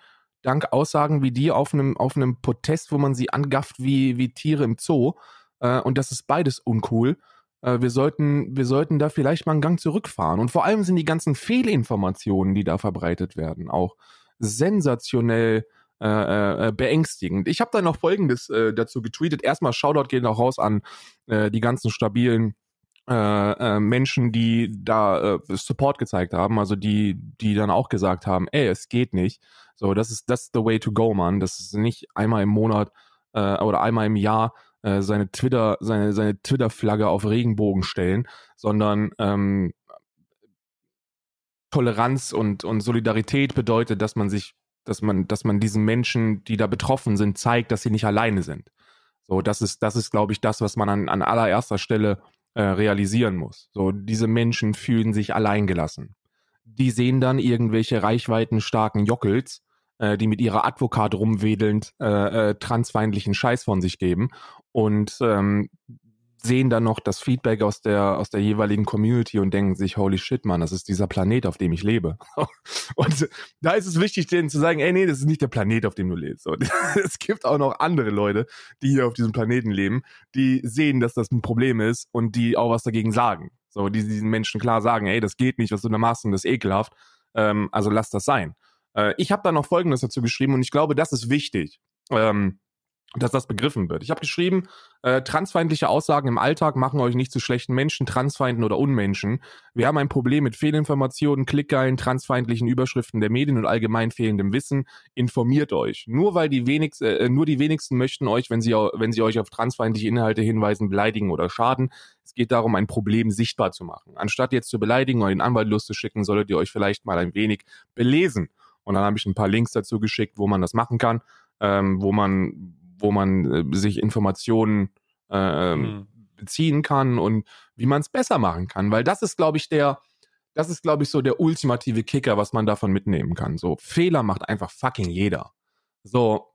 dank Aussagen wie die auf einem auf einem Protest, wo man sie angafft wie wie Tiere im Zoo. Äh, und das ist beides uncool. Äh, wir sollten, wir sollten da vielleicht mal einen Gang zurückfahren. Und vor allem sind die ganzen Fehlinformationen, die da verbreitet werden, auch sensationell äh, äh, beängstigend. Ich habe da noch Folgendes äh, dazu getweetet. Erstmal Shoutout geht auch raus an äh, die ganzen stabilen äh, Menschen, die da Support gezeigt haben, also die, die dann auch gesagt haben, ey, es geht nicht. So, das ist das the way to go, man. Das ist nicht einmal im Monat oder einmal im Jahr äh, seine Twitter, seine, seine Twitter-Flagge auf Regenbogen stellen, sondern ähm, Toleranz und, und Solidarität bedeutet, dass man sich, dass man, dass man diesen Menschen, die da betroffen sind, zeigt, dass sie nicht alleine sind. So, das ist, das ist, glaube ich, das, was man an, an allererster Stelle äh, realisieren muss. So, diese Menschen fühlen sich alleingelassen. Die sehen dann irgendwelche reichweitenstarken Jockels, äh, die mit ihrer Advokat rumwedelnd äh, äh, transfeindlichen Scheiß von sich geben und ähm, sehen dann noch das Feedback aus der, aus der jeweiligen Community und denken sich, holy shit, man, das ist dieser Planet, auf dem ich lebe. [laughs] und da ist es wichtig, denen zu sagen, ey, nee, das ist nicht der Planet, auf dem du lebst. Und [laughs] es gibt auch noch andere Leute, die hier auf diesem Planeten leben, die sehen, dass das ein Problem ist und die auch was dagegen sagen. So, die diesen Menschen klar sagen, ey, das geht nicht, was du da machst und das ist ekelhaft. Ähm, also lass das sein. Äh, ich habe da noch Folgendes dazu geschrieben und ich glaube, das ist wichtig. Ähm, dass das begriffen wird. Ich habe geschrieben, äh, transfeindliche Aussagen im Alltag machen euch nicht zu schlechten Menschen, Transfeinden oder Unmenschen. Wir haben ein Problem mit Fehlinformationen, Klickgeilen, transfeindlichen Überschriften der Medien und allgemein fehlendem Wissen. Informiert euch. Nur weil die wenigsten, äh, nur die wenigsten möchten euch, wenn sie, wenn sie euch auf transfeindliche Inhalte hinweisen, beleidigen oder schaden. Es geht darum, ein Problem sichtbar zu machen. Anstatt jetzt zu beleidigen oder den Anwalt loszuschicken, solltet ihr euch vielleicht mal ein wenig belesen. Und dann habe ich ein paar Links dazu geschickt, wo man das machen kann, ähm, wo man wo man äh, sich Informationen äh, mhm. beziehen kann und wie man es besser machen kann. Weil das ist, glaube ich, der, das ist, glaube ich, so der ultimative Kicker, was man davon mitnehmen kann. So, Fehler macht einfach fucking jeder. So,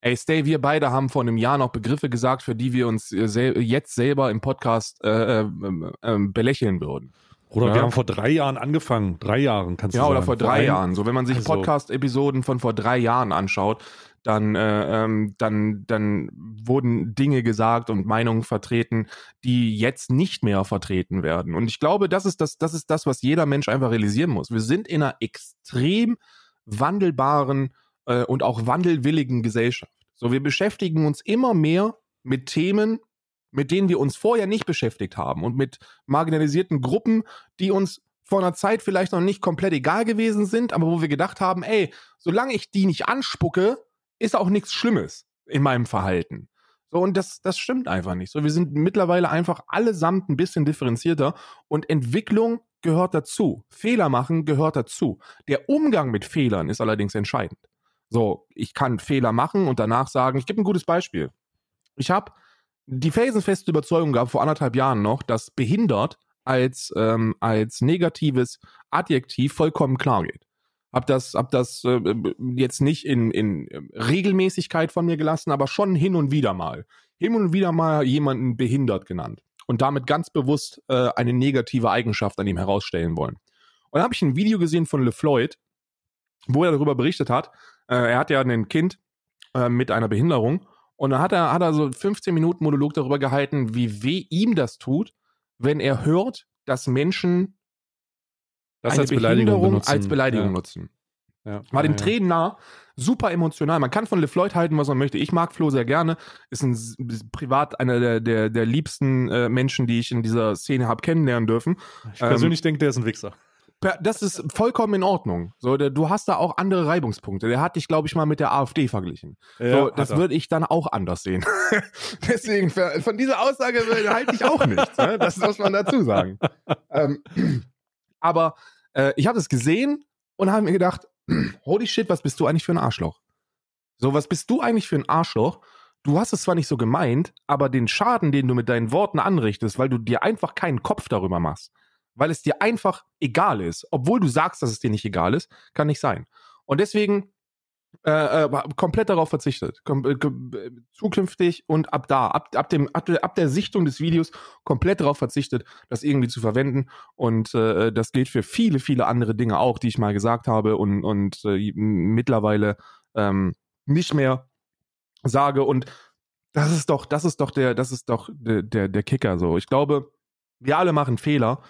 ey, Stay, wir beide haben vor einem Jahr noch Begriffe gesagt, für die wir uns äh, sel jetzt selber im Podcast äh, äh, äh, belächeln würden. Oder ja. wir haben vor drei Jahren angefangen. Drei Jahren kannst du ja, sagen. Ja, oder vor drei vor Jahren. So, wenn man sich also. Podcast-Episoden von vor drei Jahren anschaut, dann, äh, ähm, dann, dann wurden Dinge gesagt und Meinungen vertreten, die jetzt nicht mehr vertreten werden. Und ich glaube, das ist das, das ist das, was jeder Mensch einfach realisieren muss. Wir sind in einer extrem wandelbaren äh, und auch wandelwilligen Gesellschaft. So, wir beschäftigen uns immer mehr mit Themen, mit denen wir uns vorher nicht beschäftigt haben und mit marginalisierten Gruppen, die uns vor einer Zeit vielleicht noch nicht komplett egal gewesen sind, aber wo wir gedacht haben, ey, solange ich die nicht anspucke, ist auch nichts Schlimmes in meinem Verhalten. So, und das, das stimmt einfach nicht. So, wir sind mittlerweile einfach allesamt ein bisschen differenzierter und Entwicklung gehört dazu. Fehler machen gehört dazu. Der Umgang mit Fehlern ist allerdings entscheidend. So, ich kann Fehler machen und danach sagen, ich gebe ein gutes Beispiel. Ich habe die felsenfeste Überzeugung gehabt, vor anderthalb Jahren noch, dass behindert als, ähm, als negatives Adjektiv vollkommen klar geht hab das, hab das äh, jetzt nicht in, in Regelmäßigkeit von mir gelassen, aber schon hin und wieder mal. Hin und wieder mal jemanden behindert genannt und damit ganz bewusst äh, eine negative Eigenschaft an ihm herausstellen wollen. Und dann habe ich ein Video gesehen von LeFloid, wo er darüber berichtet hat. Äh, er hat ja ein Kind äh, mit einer Behinderung und dann hat er, hat er so 15 Minuten Monolog darüber gehalten, wie weh ihm das tut, wenn er hört, dass Menschen das als Beleidigung benutzen. als Beleidigung ja. nutzen. Ja. War den ja, Tränen nah, super emotional. Man kann von LeFloid halten, was man möchte. Ich mag Flo sehr gerne. Ist ein privat einer der, der, der liebsten äh, Menschen, die ich in dieser Szene habe kennenlernen dürfen. Ich persönlich ähm, denke, der ist ein Wichser. Das ist vollkommen in Ordnung. So, du hast da auch andere Reibungspunkte. Der hat dich, glaube ich, mal mit der AfD verglichen. Ja, so, das würde ich dann auch anders sehen. [laughs] Deswegen, von dieser Aussage halte ich auch nichts. Ne? Das muss man dazu sagen. ähm, [clears throat] aber äh, ich habe es gesehen und habe mir gedacht, [clears throat] holy shit, was bist du eigentlich für ein Arschloch? So, was bist du eigentlich für ein Arschloch? Du hast es zwar nicht so gemeint, aber den Schaden, den du mit deinen Worten anrichtest, weil du dir einfach keinen Kopf darüber machst, weil es dir einfach egal ist, obwohl du sagst, dass es dir nicht egal ist, kann nicht sein. Und deswegen äh, äh, komplett darauf verzichtet. Kom äh, zukünftig und ab da, ab, ab, dem, ab, ab, der Sichtung des Videos komplett darauf verzichtet, das irgendwie zu verwenden. Und äh, das gilt für viele, viele andere Dinge auch, die ich mal gesagt habe und, und äh, mittlerweile ähm, nicht mehr sage. Und das ist doch, das ist doch der, das ist doch der, der, der Kicker so. Ich glaube, wir alle machen Fehler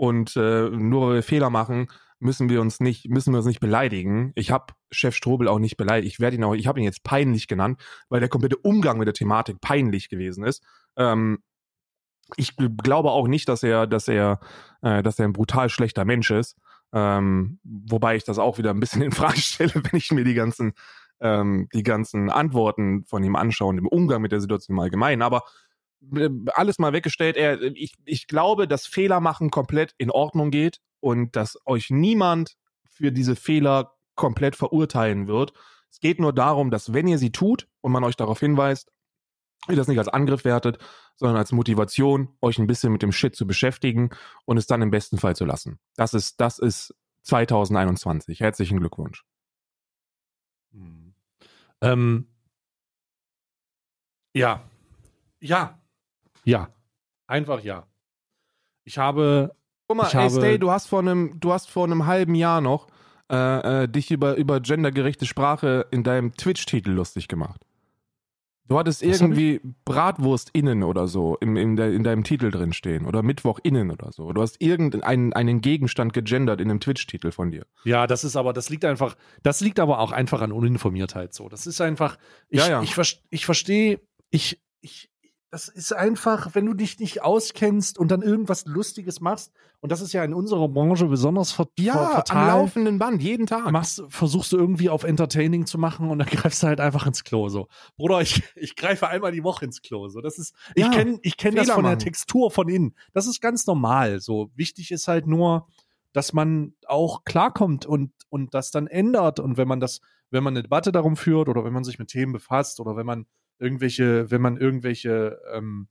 und äh, nur weil wir Fehler machen, müssen wir uns nicht, müssen wir uns nicht beleidigen. Ich habe Chef Strobel auch nicht beleidigt. Ich werde ihn auch, ich habe ihn jetzt peinlich genannt, weil der komplette Umgang mit der Thematik peinlich gewesen ist. Ähm, ich glaube auch nicht, dass er, dass er, äh, dass er ein brutal schlechter Mensch ist. Ähm, wobei ich das auch wieder ein bisschen in Frage stelle, [laughs] wenn ich mir die ganzen, ähm, die ganzen Antworten von ihm anschaue und im Umgang mit der Situation im Allgemeinen. Aber alles mal weggestellt, er, ich, ich glaube, dass Fehler machen komplett in Ordnung geht und dass euch niemand für diese Fehler komplett verurteilen wird. Es geht nur darum, dass wenn ihr sie tut und man euch darauf hinweist, ihr das nicht als Angriff wertet, sondern als Motivation, euch ein bisschen mit dem Shit zu beschäftigen und es dann im besten Fall zu lassen. Das ist, das ist 2021. Herzlichen Glückwunsch. Mhm. Ähm, ja. Ja. Ja. Einfach ja. Ich habe. Guck mal, ich ey, habe, Stay, du hast vor einem, du hast vor einem halben Jahr noch äh, äh, dich über, über gendergerechte Sprache in deinem Twitch-Titel lustig gemacht. Du hattest irgendwie Bratwurst innen oder so im, in, de, in deinem Titel drin stehen oder Mittwoch innen oder so. Du hast irgendeinen einen Gegenstand gegendert in einem Twitch-Titel von dir. Ja, das ist aber, das liegt einfach, das liegt aber auch einfach an Uninformiertheit so. Das ist einfach, ich, Ja, ja. ich, vers- ich verstehe, ich, ich, das ist einfach, wenn du dich nicht auskennst und dann irgendwas Lustiges machst, und das ist ja in unserer Branche besonders ver am fatal, laufenden Band, jeden Tag. machst, versuchst du irgendwie auf Entertaining zu machen und dann greifst du halt einfach ins Klo so. Bruder, ich, ich greife einmal die Woche ins Klo so. Das ist, ich Ja, kenne ich kenn das von der machen. Textur von innen. Das ist ganz normal so. Wichtig ist halt nur, dass man auch klarkommt und, und das dann ändert. Und wenn man das, wenn man eine Debatte darum führt oder wenn man sich mit Themen befasst oder wenn man irgendwelche, wenn man irgendwelche, ähm,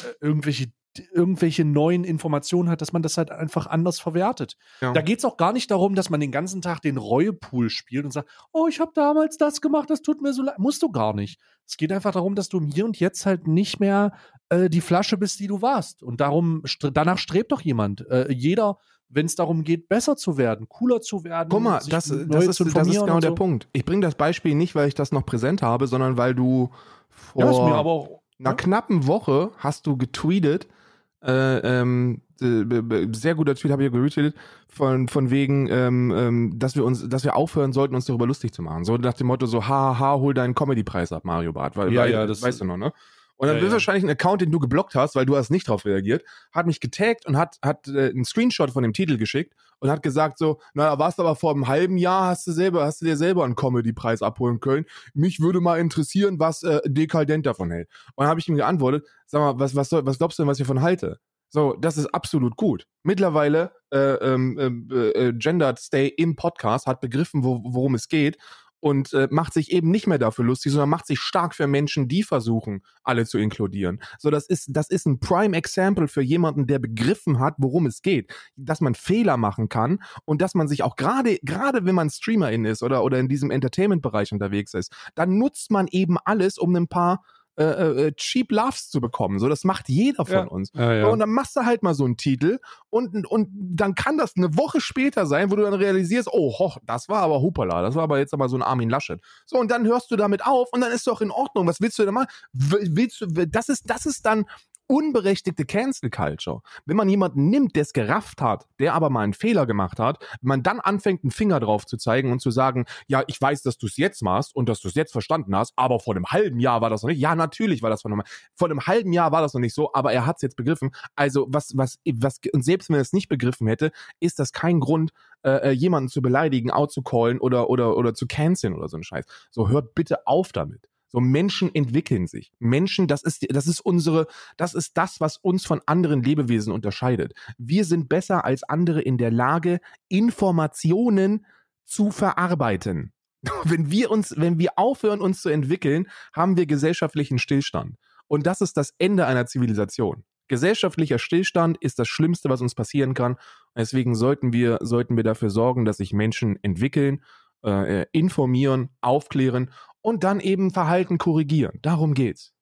äh, irgendwelche irgendwelche neuen Informationen hat, dass man das halt einfach anders verwertet. Ja. Da geht es auch gar nicht darum, dass man den ganzen Tag den Reuepool spielt und sagt, oh, ich habe damals das gemacht, das tut mir so leid. Musst du gar nicht. Es geht einfach darum, dass du im Hier und Jetzt halt nicht mehr äh, die Flasche bist, die du warst. Und darum, danach strebt doch jemand. Äh, jeder, wenn es darum geht, besser zu werden, cooler zu werden. Guck mal, sich das, das, ist, das ist genau und der so. Punkt. Ich bringe das Beispiel nicht, weil ich das noch präsent habe, sondern weil du vor Ja, auch. einer Ja. knappen Woche hast du getweetet, äh, ähm, äh, sehr guter Tweet habe ich ja geretweetet, von, von wegen, ähm, ähm, dass wir uns, dass wir aufhören sollten, uns darüber lustig zu machen. So nach dem Motto, so, ha, ha, hol deinen Comedy-Preis ab, Mario Barth. Weil, Ja, weil, ja, das- weißt du noch, ne? Und dann Ja, wird ja. wahrscheinlich ein Account, den du geblockt hast, weil du hast nicht drauf reagiert, hat mich getaggt und hat, hat äh, einen Screenshot von dem Titel geschickt und hat gesagt so, naja, warst aber vor einem halben Jahr, hast du selber, hast du dir selber einen Comedy-Preis abholen können. Mich würde mal interessieren, was äh, Dekadent davon hält. Und dann habe ich ihm geantwortet, sag mal, was, was, soll, was glaubst du denn, was ich davon halte? So, das ist absolut gut. Mittlerweile äh, ähm, ähm, äh, Gendered Stay im Podcast hat begriffen, wo, worum es geht und äh, macht sich eben nicht mehr dafür lustig, sondern macht sich stark für Menschen, die versuchen, alle zu inkludieren. So, das ist, das ist ein Prime Example für jemanden, der begriffen hat, worum es geht, dass man Fehler machen kann und dass man sich auch gerade, gerade wenn man Streamerin ist oder, oder in diesem Entertainment-Bereich unterwegs ist, dann nutzt man eben alles, um ein paar äh, äh, Cheap Loves zu bekommen. So, das macht jeder von Ja. uns. Ja, ja. Und dann machst du halt mal so einen Titel und, und dann kann das eine Woche später sein, wo du dann realisierst, oh, hoch, das war aber Hupala, das war aber jetzt aber so ein Armin Laschet. So, und dann hörst du damit auf und dann ist doch in Ordnung. Was willst du denn machen? Willst du, das ist, das ist dann unberechtigte Cancel Culture. Wenn man jemanden nimmt, der es gerafft hat, der aber mal einen Fehler gemacht hat, wenn man dann anfängt, einen Finger drauf zu zeigen und zu sagen, ja, ich weiß, dass du es jetzt machst und dass du es jetzt verstanden hast, aber vor einem halben Jahr war das noch nicht. Ja, natürlich war das vor einem, vor einem halben Jahr war das noch nicht so, aber er hat es jetzt begriffen. Also was, was, was, und selbst wenn er es nicht begriffen hätte, ist das kein Grund, äh, äh, jemanden zu beleidigen, out zu callen oder, oder, oder zu canceln oder so ein Scheiß. So, hört bitte auf damit. So Menschen entwickeln sich. Menschen, das ist, das ist unsere, das ist das, was uns von anderen Lebewesen unterscheidet. Wir sind besser als andere in der Lage, Informationen zu verarbeiten. [laughs] Wenn wir uns, wenn wir aufhören, uns zu entwickeln, haben wir gesellschaftlichen Stillstand. Und das ist das Ende einer Zivilisation. Gesellschaftlicher Stillstand ist das Schlimmste, was uns passieren kann. Deswegen sollten wir, sollten wir dafür sorgen, dass sich Menschen entwickeln, äh, informieren, aufklären und dann eben Verhalten korrigieren. Darum geht's.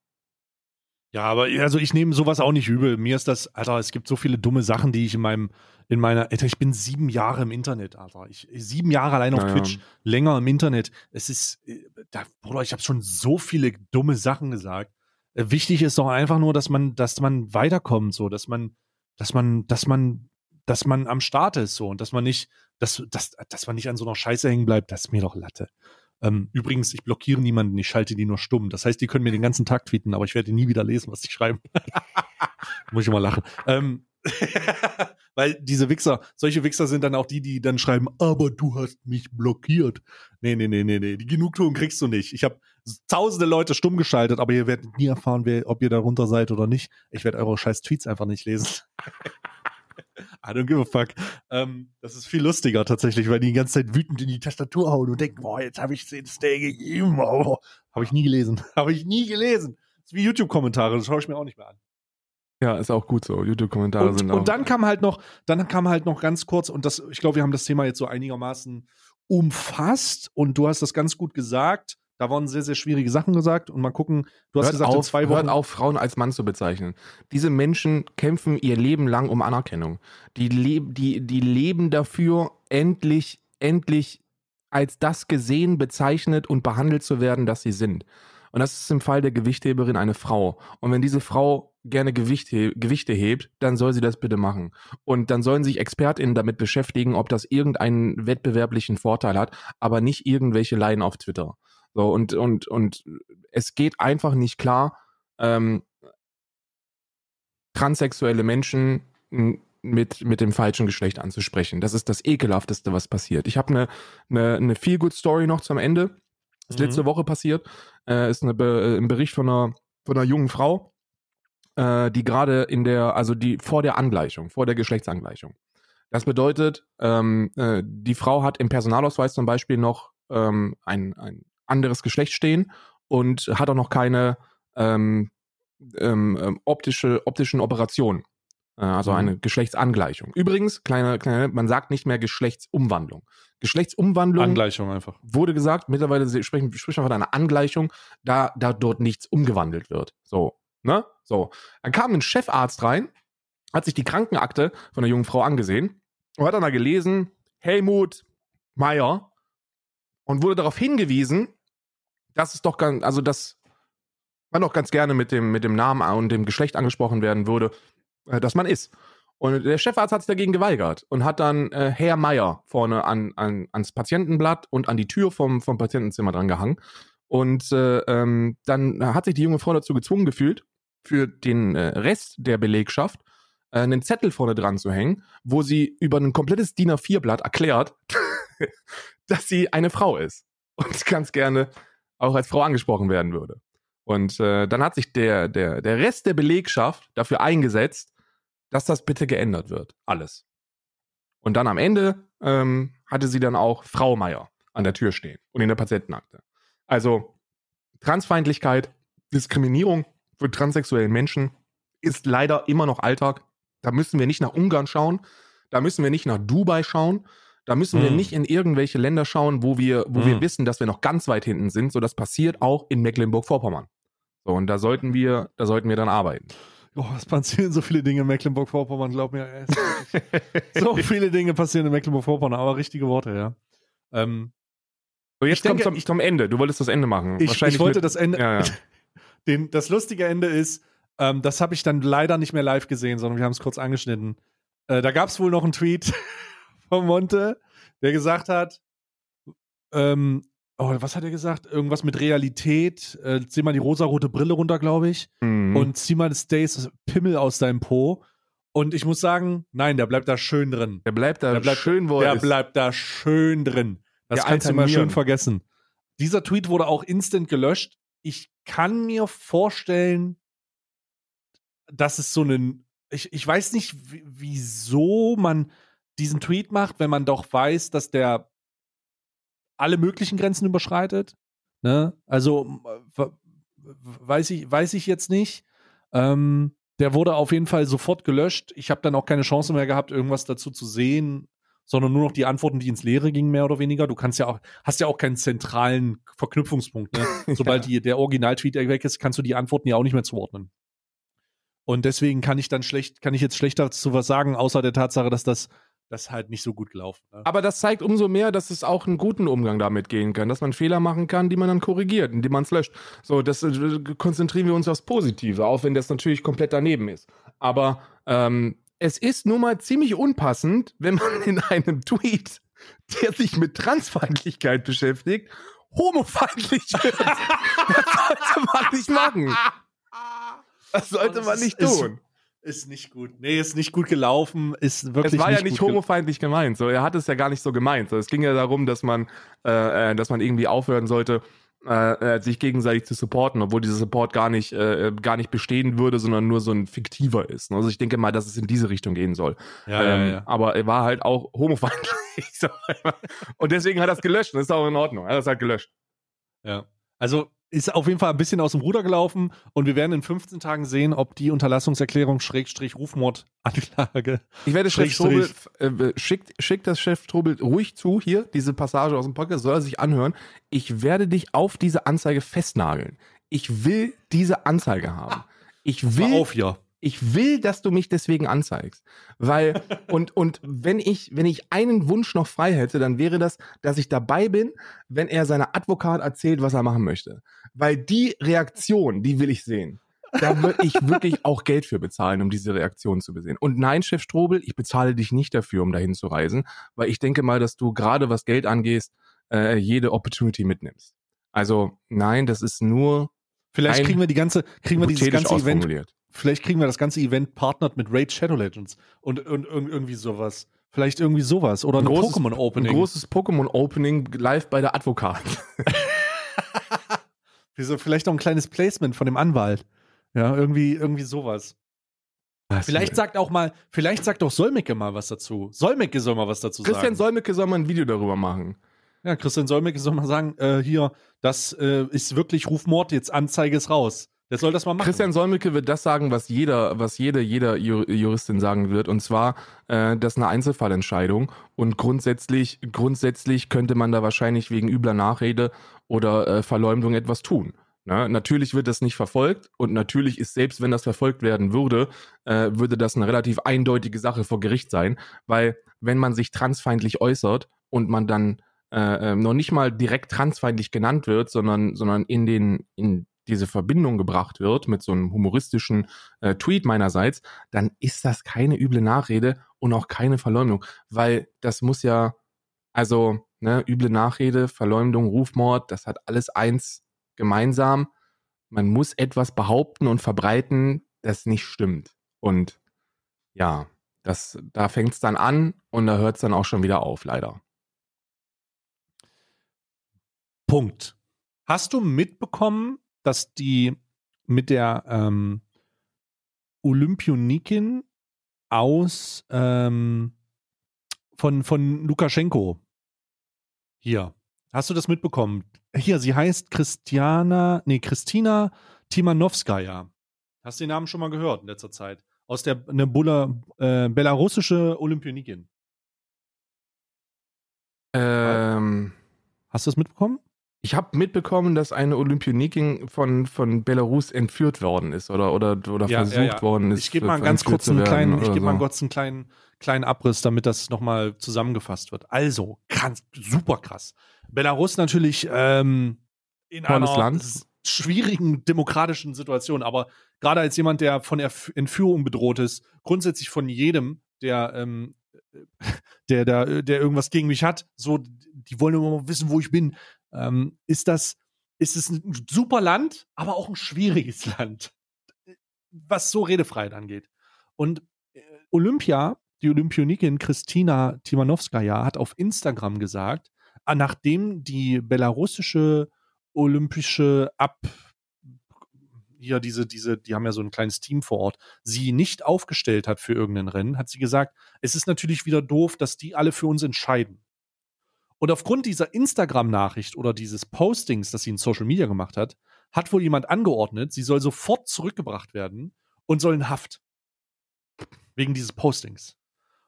Ja, aber also ich nehme sowas auch nicht übel. Mir ist das, Alter, es gibt so viele dumme Sachen, die ich in meinem, in meiner, Alter, ich bin sieben Jahre im Internet, Alter. Ich, sieben Jahre allein auf Naja. Twitch, länger im Internet. Es ist, da, Bruder, ich habe schon so viele dumme Sachen gesagt. Äh, Wichtig ist doch einfach nur, dass man, dass man weiterkommt, so, dass man, dass man, dass man, dass man am Start ist, so, und dass man nicht, dass, dass, dass man nicht an so einer Scheiße hängen bleibt, das ist mir doch Latte. Ähm, übrigens, ich blockiere niemanden, ich schalte die nur stumm. Das heißt, die können mir den ganzen Tag tweeten, aber ich werde nie wieder lesen, was die schreiben. [laughs] Muss ich immer lachen. Ähm, [laughs] weil diese Wichser, solche Wichser sind dann auch die, die dann schreiben, aber du hast mich blockiert. Nee, nee, nee, nee, nee. Die Genugtuung kriegst du nicht. Ich habe tausende Leute stumm geschaltet, aber ihr werdet nie erfahren, wer, ob ihr darunter seid oder nicht. Ich werde eure scheiß Tweets einfach nicht lesen. [laughs] I don't give a fuck. Ähm, das ist viel lustiger tatsächlich, weil die die ganze Zeit wütend in die Tastatur hauen und denken, boah, jetzt habe ich den Stay gegeben. [laughs] Oh, habe ich nie gelesen. [laughs] habe ich nie gelesen. Das ist wie YouTube-Kommentare, das schaue ich mir auch nicht mehr an. Ja, ist auch gut so. YouTube-Kommentare sind auch. und dann kam halt noch, dann kam halt noch ganz kurz, und das, ich glaube, wir haben das Thema jetzt so einigermaßen umfasst und du hast das ganz gut gesagt. Da waren sehr, sehr schwierige Sachen gesagt und mal gucken, du hast hört gesagt, auf, in zwei Wochen. Hört auf, Frauen als Mann zu bezeichnen. Diese Menschen kämpfen ihr Leben lang um Anerkennung. Die, leb, die, die leben dafür, endlich, endlich als das gesehen, bezeichnet und behandelt zu werden, das sie sind. Und das ist im Fall der Gewichtheberin eine Frau. Und wenn diese Frau gerne Gewicht he Gewichte hebt, dann soll sie das bitte machen. Und dann sollen sich ExpertInnen damit beschäftigen, ob das irgendeinen wettbewerblichen Vorteil hat, aber nicht irgendwelche Laien auf Twitter. So, und, und, und es geht einfach nicht klar, ähm, transsexuelle Menschen mit, mit dem falschen Geschlecht anzusprechen. Das ist das Ekelhafteste, was passiert. Ich habe eine ne, ne Feel-Good-Story noch zum Ende. Das ist Mhm. letzte Woche passiert. Äh, ist eine Be äh, ein Bericht von einer, von einer jungen Frau, äh, die gerade in der, also die vor der Angleichung, vor der Geschlechtsangleichung. Das bedeutet, ähm, äh, die Frau hat im Personalausweis zum Beispiel noch ähm, ein, ein anderes Geschlecht stehen und hat auch noch keine ähm, ähm, ähm, optische, optischen Operationen. Äh, also Mhm. eine Geschlechtsangleichung. Übrigens, kleine, kleine, man sagt nicht mehr Geschlechtsumwandlung. Geschlechtsumwandlung Angleichung einfach. wurde gesagt, mittlerweile sprechen, spricht man von einer Angleichung, da, da dort nichts umgewandelt wird. So, ne? So. Dann kam ein Chefarzt rein, hat sich die Krankenakte von der jungen Frau angesehen und hat dann da gelesen, Helmut Meyer und wurde darauf hingewiesen, dass es doch ganz, also dass man doch ganz gerne mit dem, mit dem Namen und dem Geschlecht angesprochen werden würde, äh, dass man ist. Und der Chefarzt hat sich dagegen geweigert und hat dann äh, Herr Meier vorne an, an, ans Patientenblatt und an die Tür vom, vom Patientenzimmer dran gehangen. Und äh, ähm, dann hat sich die junge Frau dazu gezwungen gefühlt, für den äh, Rest der Belegschaft äh, einen Zettel vorne dran zu hängen, wo sie über ein komplettes DIN A4-Blatt erklärt, [laughs] dass sie eine Frau ist und ganz gerne auch als Frau angesprochen werden würde. Und äh, dann hat sich der, der, der Rest der Belegschaft dafür eingesetzt, dass das bitte geändert wird. Alles. Und dann am Ende ähm, hatte sie dann auch Frau Meier an der Tür stehen und in der Patientenakte. Also Transfeindlichkeit, Diskriminierung für transsexuelle Menschen ist leider immer noch Alltag. Da müssen wir nicht nach Ungarn schauen, da müssen wir nicht nach Dubai schauen, da müssen wir Hm. nicht in irgendwelche Länder schauen, wo wir, wo wir Hm. wissen, dass wir noch ganz weit hinten sind. So, das passiert auch in Mecklenburg-Vorpommern. So, und da sollten wir, da sollten wir dann arbeiten. Oh, es passieren so viele Dinge in Mecklenburg-Vorpommern, glaub mir. [laughs] so viele Dinge passieren in Mecklenburg-Vorpommern, aber richtige Worte, ja. Ähm, So, jetzt kommt zum, zum Ende. Du wolltest das Ende machen. ich, ich wollte mit, das Ende. Ja, ja. [laughs] Den, das lustige Ende ist, ähm, das habe ich dann leider nicht mehr live gesehen, sondern wir haben es kurz angeschnitten. Äh, da gab es wohl noch einen Tweet von Monte, der gesagt hat, ähm, oh, was hat er gesagt? Irgendwas mit Realität. Äh, zieh mal die rosarote Brille runter, glaube ich. Mhm. Und zieh mal das Days Pimmel aus deinem Po. Und ich muss sagen, nein, der bleibt da schön drin. der bleibt da der bleibt- schön, wo Der er ist. bleibt da schön drin. Das Der kannst du mal schön vergessen. Dieser Tweet wurde auch instant gelöscht. Ich kann mir vorstellen, dass es so einen. Ich, ich weiß nicht, wie- wieso man diesen Tweet macht, wenn man doch weiß, dass der alle möglichen Grenzen überschreitet. Ne? Also weiß ich, weiß ich jetzt nicht. Ähm, der wurde auf jeden Fall sofort gelöscht. Ich habe dann auch keine Chance mehr gehabt, irgendwas dazu zu sehen, sondern nur noch die Antworten, die ins Leere gingen, mehr oder weniger. Du kannst ja auch, hast ja auch keinen zentralen Verknüpfungspunkt. Ne? [laughs] Sobald die, der Original-Tweet weg ist, kannst du die Antworten ja auch nicht mehr zuordnen. Und deswegen kann ich dann schlecht, kann ich jetzt schlechter zu was sagen, außer der Tatsache, dass das, das halt nicht so gut gelaufen. Ne? Aber das zeigt umso mehr, dass es auch einen guten Umgang damit gehen kann, dass man Fehler machen kann, die man dann korrigiert, indem man es löscht. So, das äh, konzentrieren wir uns aufs Positive, auch wenn das natürlich komplett daneben ist. Aber ähm, es ist nun mal ziemlich unpassend, wenn man [laughs] in einem Tweet, der sich mit Transfeindlichkeit beschäftigt, homofeindlich wird. [laughs] das sollte man nicht machen. Das sollte man nicht Ist- tun. Ist nicht gut. Nee, ist nicht gut gelaufen. Ist wirklich Es war nicht ja nicht homofeindlich gemeint. So, er hat es ja gar nicht so gemeint. So, es ging ja darum, dass man, äh, äh, dass man irgendwie aufhören sollte, äh, äh, sich gegenseitig zu supporten, obwohl dieser Support gar nicht, äh, gar nicht bestehen würde, sondern nur so ein fiktiver ist. Also ich denke mal, dass es in diese Richtung gehen soll. Ja, ähm, ja, ja. Aber er war halt auch homofeindlich. [laughs] Und deswegen hat er es gelöscht. Das ist auch in Ordnung. Er hat es halt gelöscht. ja. Also, ist auf jeden Fall ein bisschen aus dem Ruder gelaufen und wir werden in 15 Tagen sehen, ob die Unterlassungserklärung Schrägstrich Rufmordanklage. Ich werde Chef Strobel, äh, schickt, schickt das Chef Strobel ruhig zu, hier, diese Passage aus dem Podcast, soll er sich anhören. Ich werde dich auf diese Anzeige festnageln. Ich will diese Anzeige haben. Ich will. auf hier ich will, dass du mich deswegen anzeigst. Weil, [laughs] und, und wenn ich, wenn ich einen Wunsch noch frei hätte, dann wäre das, dass ich dabei bin, wenn er seiner Advokat erzählt, was er machen möchte. Weil die Reaktion, die will ich sehen. Da würde ich wirklich auch Geld für bezahlen, um diese Reaktion zu besehen. Und nein, Chef Strobel, ich bezahle dich nicht dafür, um dahin zu reisen, weil ich denke mal, dass du gerade was Geld angeht, äh, jede Opportunity mitnimmst. Also nein, das ist nur. Vielleicht kriegen wir die ganze, kriegen wir dieses ganze Event Vielleicht kriegen wir das ganze Event partnert mit Raid Shadow Legends und, und, und irgendwie sowas. Vielleicht irgendwie sowas. Oder ein, ein Pokémon Opening. Ein großes Pokémon Opening live bei der Advokat. [laughs] Wieso, vielleicht auch ein kleines Placement von dem Anwalt. Ja, irgendwie, irgendwie sowas. Was vielleicht sagt auch mal, vielleicht sagt auch Solmecke mal was dazu. Solmecke soll mal was dazu Christian sagen. Christian Solmecke soll mal ein Video darüber machen. Ja, Christian Solmecke soll mal sagen, äh, hier, das äh, ist wirklich Rufmord, jetzt Anzeige ist raus. Der soll das mal machen. Christian Solmecke wird das sagen, was jeder, was jede, jeder Juristin sagen wird, und zwar, äh, das ist eine Einzelfallentscheidung und grundsätzlich, grundsätzlich könnte man da wahrscheinlich wegen übler Nachrede oder äh, Verleumdung etwas tun. Na, natürlich wird das nicht verfolgt und natürlich ist selbst wenn das verfolgt werden würde, äh, würde das eine relativ eindeutige Sache vor Gericht sein, weil wenn man sich transfeindlich äußert und man dann äh, äh noch nicht mal direkt transfeindlich genannt wird, sondern sondern in den in diese Verbindung gebracht wird mit so einem humoristischen äh, Tweet meinerseits, dann ist das keine üble Nachrede und auch keine Verleumdung, weil das muss ja, also ne, üble Nachrede, Verleumdung, Rufmord, das hat alles eins gemeinsam. Man muss etwas behaupten und verbreiten, das nicht stimmt. Und ja, das, da fängt es dann an und da hört es dann auch schon wieder auf, leider. Punkt. Hast du mitbekommen, dass die mit der ähm, Olympionikin aus ähm, von, von Lukaschenko hier. Hast du das mitbekommen? Hier, sie heißt Christiana, nee, Christina Timanowskaja. Hast du den Namen schon mal gehört in letzter Zeit? Aus der eine Bulla, äh, belarussische Olympionikin. Ähm, Hast du das mitbekommen? Ich habe mitbekommen, dass eine Olympionikin von, von Belarus entführt worden ist oder, oder, oder ja, versucht ja, ja. worden ist. Ich gebe mal ganz kurz einen kleinen, ich gebe so. mal kurz einen kleinen, kleinen Abriss, damit das nochmal zusammengefasst wird. Also, krass, super krass. Belarus natürlich ähm, in Tolles einer Land. schwierigen demokratischen Situation, aber gerade als jemand, der von Entführung bedroht ist, grundsätzlich von jedem, der ähm, [laughs] der, der, der irgendwas gegen mich hat, so, die wollen immer mal wissen, wo ich bin ähm, ist das, ist es ein super Land, aber auch ein schwieriges [laughs] Land, was so Redefreiheit angeht. Und äh, Olympia, die Olympionikin Christina Timanowskaja hat auf Instagram gesagt, ah, nachdem die belarussische olympische Ab hier diese, diese, die haben ja so ein kleines Team vor Ort, sie nicht aufgestellt hat für irgendein Rennen, hat sie gesagt, es ist natürlich wieder doof, dass die alle für uns entscheiden. Und aufgrund dieser Instagram-Nachricht oder dieses Postings, das sie in Social Media gemacht hat, hat wohl jemand angeordnet, sie soll sofort zurückgebracht werden und soll in Haft. Wegen dieses Postings.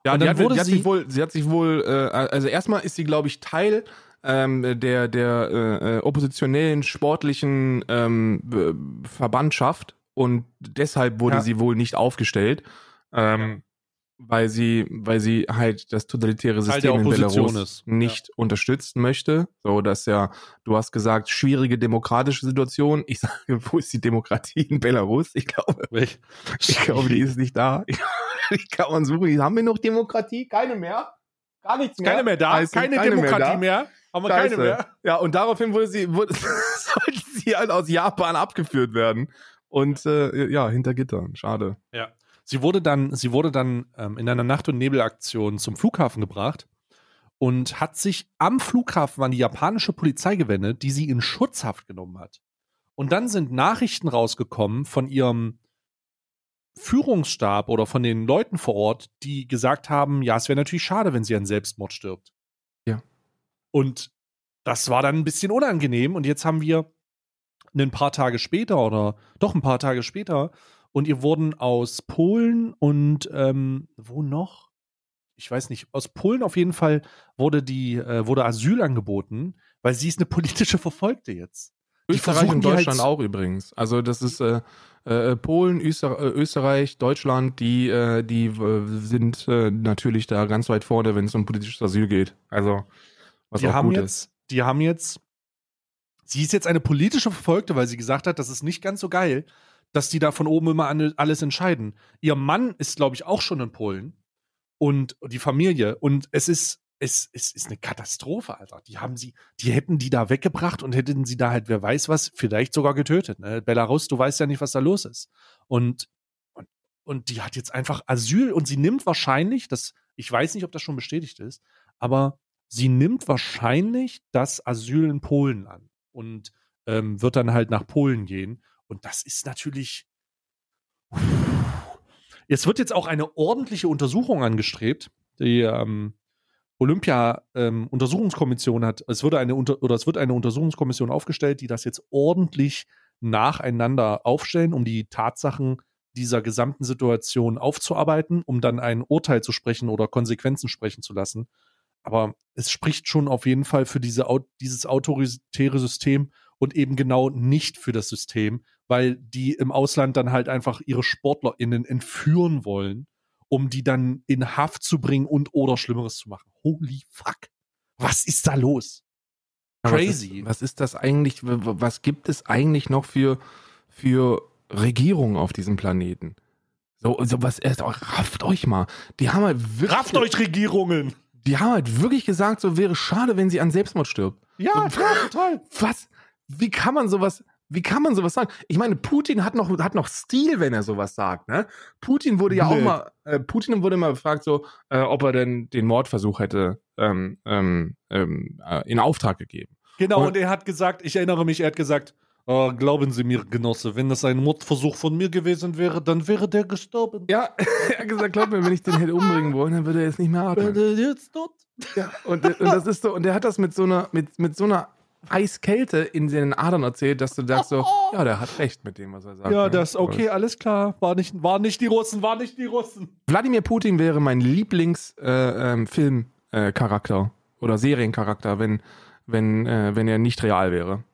Ja, und dann hat, wurde die hat sie, sich wohl, sie hat sich wohl, äh, also erstmal ist sie, glaube ich, Teil ähm, der, der äh, äh oppositionellen sportlichen ähm, Verbandschaft und deshalb wurde ja. sie wohl nicht aufgestellt. Ähm, weil sie, weil sie halt das totalitäre System in Belarus ist. nicht ja. unterstützen möchte. So, dass ja, du hast gesagt, schwierige demokratische Situation. Ich [laughs] sage, wo ist die Demokratie in Belarus? Ich glaube, ich, ich glaube, die ist nicht da. [laughs] Ich, kann man suchen. Haben wir noch Demokratie? Keine mehr? Gar nichts mehr. Keine mehr da? Heißt, keine, keine, Demokratie mehr, da. mehr? Haben wir Scheiße. keine mehr? Ja, und daraufhin wurde sie, wurde, [laughs] sollte sie halt aus Japan abgeführt werden. Und äh, ja, hinter Gittern. Schade. Ja. Sie wurde dann, sie wurde dann ähm, in einer Nacht- und Nebelaktion zum Flughafen gebracht und hat sich am Flughafen an die japanische Polizei gewendet, die sie in Schutzhaft genommen hat. Und dann sind Nachrichten rausgekommen von ihrem Führungsstab oder von den Leuten vor Ort, die gesagt haben, ja, es wäre natürlich schade, wenn sie an Selbstmord stirbt. Ja. Und das war dann ein bisschen unangenehm und jetzt haben wir ein paar Tage später oder doch ein paar Tage später und ihr wurden aus Polen und ähm, wo noch? Ich weiß nicht, aus Polen auf jeden Fall wurde die, äh, wurde Asyl angeboten, weil sie ist eine politische Verfolgte jetzt. Österreich und halt Deutschland auch übrigens. Also das ist äh, äh, Polen, Öster äh, Österreich, Deutschland, die, äh, die äh, sind äh, natürlich da ganz weit vorne, wenn es um politisches Asyl geht. Also was die auch haben gut jetzt, ist. die haben jetzt, sie ist jetzt eine politische Verfolgte, weil sie gesagt hat, das ist nicht ganz so geil, dass die da von oben immer alles entscheiden. Ihr Mann ist, glaube ich, auch schon in Polen und die Familie und es ist es, es ist eine Katastrophe, Alter. Die haben sie, die hätten die da weggebracht und hätten sie da halt, wer weiß was, vielleicht sogar getötet. Ne? Belarus, du weißt ja nicht, was da los ist. Und, und, und die hat jetzt einfach Asyl und sie nimmt wahrscheinlich, das, ich weiß nicht, ob das schon bestätigt ist, aber sie nimmt wahrscheinlich das Asyl in Polen an und ähm, wird dann halt nach Polen gehen. Und das ist natürlich. Es wird jetzt auch eine ordentliche Untersuchung angestrebt. Die ähm, Olympia-Untersuchungskommission hat, es wurde eine Unter oder es wird eine Untersuchungskommission aufgestellt, die das jetzt ordentlich nacheinander aufstellen, um die Tatsachen dieser gesamten Situation aufzuarbeiten, um dann ein Urteil zu sprechen oder Konsequenzen sprechen zu lassen. Aber es spricht schon auf jeden Fall für diese, dieses autoritäre System und eben genau nicht für das System, weil die im Ausland dann halt einfach ihre SportlerInnen entführen wollen, um die dann in Haft zu bringen und oder Schlimmeres zu machen. Holy fuck. Was ist da los? Ja, was Crazy. Ist, was ist das eigentlich? Was gibt es eigentlich noch für, für Regierungen auf diesem Planeten? So, so was erst rafft euch mal. Die haben halt wirklich, Rafft euch Regierungen! die haben halt wirklich gesagt, so wäre schade, wenn sie an Selbstmord stirbt. Ja, So- ja, total. Was? Wie kann man sowas? Wie kann man sowas sagen? Ich meine, Putin hat noch, hat noch Stil, wenn er sowas sagt. Ne? Putin wurde ja auch Blöd. mal, äh, Putin wurde mal gefragt, so, äh, ob er denn den Mordversuch hätte ähm, ähm, ähm, äh, in Auftrag gegeben. Genau, Und- und er hat gesagt, ich erinnere mich, er hat gesagt, "Oh, glauben Sie mir, Genosse, wenn das ein Mordversuch von mir gewesen wäre, dann wäre der gestorben. Ja, [laughs] er hat gesagt, glaub mir, wenn ich den hätte umbringen wollen, dann würde er jetzt nicht mehr atmen. Wäre der jetzt tot? Ja, und, und das ist so, und der hat das mit so einer, mit, mit so einer Eiskälte in seinen Adern erzählt, dass du sagst so, [laughs] ja, der hat recht mit dem, was er sagt. Ja, ne? das, okay, alles klar. War nicht, waren nicht die Russen, waren nicht die Russen. Wladimir Putin wäre mein Lieblingsfilmcharakter äh, ähm, Filmcharakter oder Seriencharakter, wenn, wenn, äh, wenn er nicht real wäre.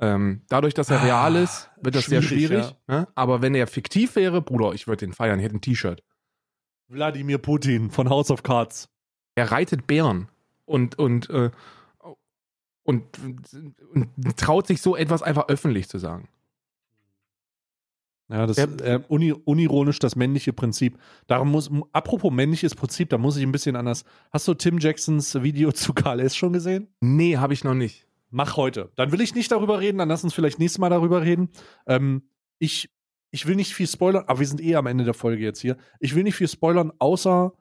Ähm, dadurch, dass er Ah, real ist, wird das sehr schwierig, schwierig. Ne? Aber wenn er fiktiv wäre, Bruder, ich würde den feiern, ich hätte ein T-Shirt. Wladimir Putin von House of Cards. Er reitet Bären und, und, äh, und, und traut sich so etwas einfach öffentlich zu sagen. Ja, das äh, uni, unironisch das männliche Prinzip. Darum muss, apropos männliches Prinzip, da muss ich ein bisschen anders. Hast du Tim Jacksons Video zu Karl S. schon gesehen? Nee, habe ich noch nicht. Mach heute. Dann will ich nicht darüber reden, dann lass uns vielleicht nächstes Mal darüber reden. Ähm, ich, ich will nicht viel spoilern, aber wir sind eh am Ende der Folge jetzt hier. Ich will nicht viel spoilern, außer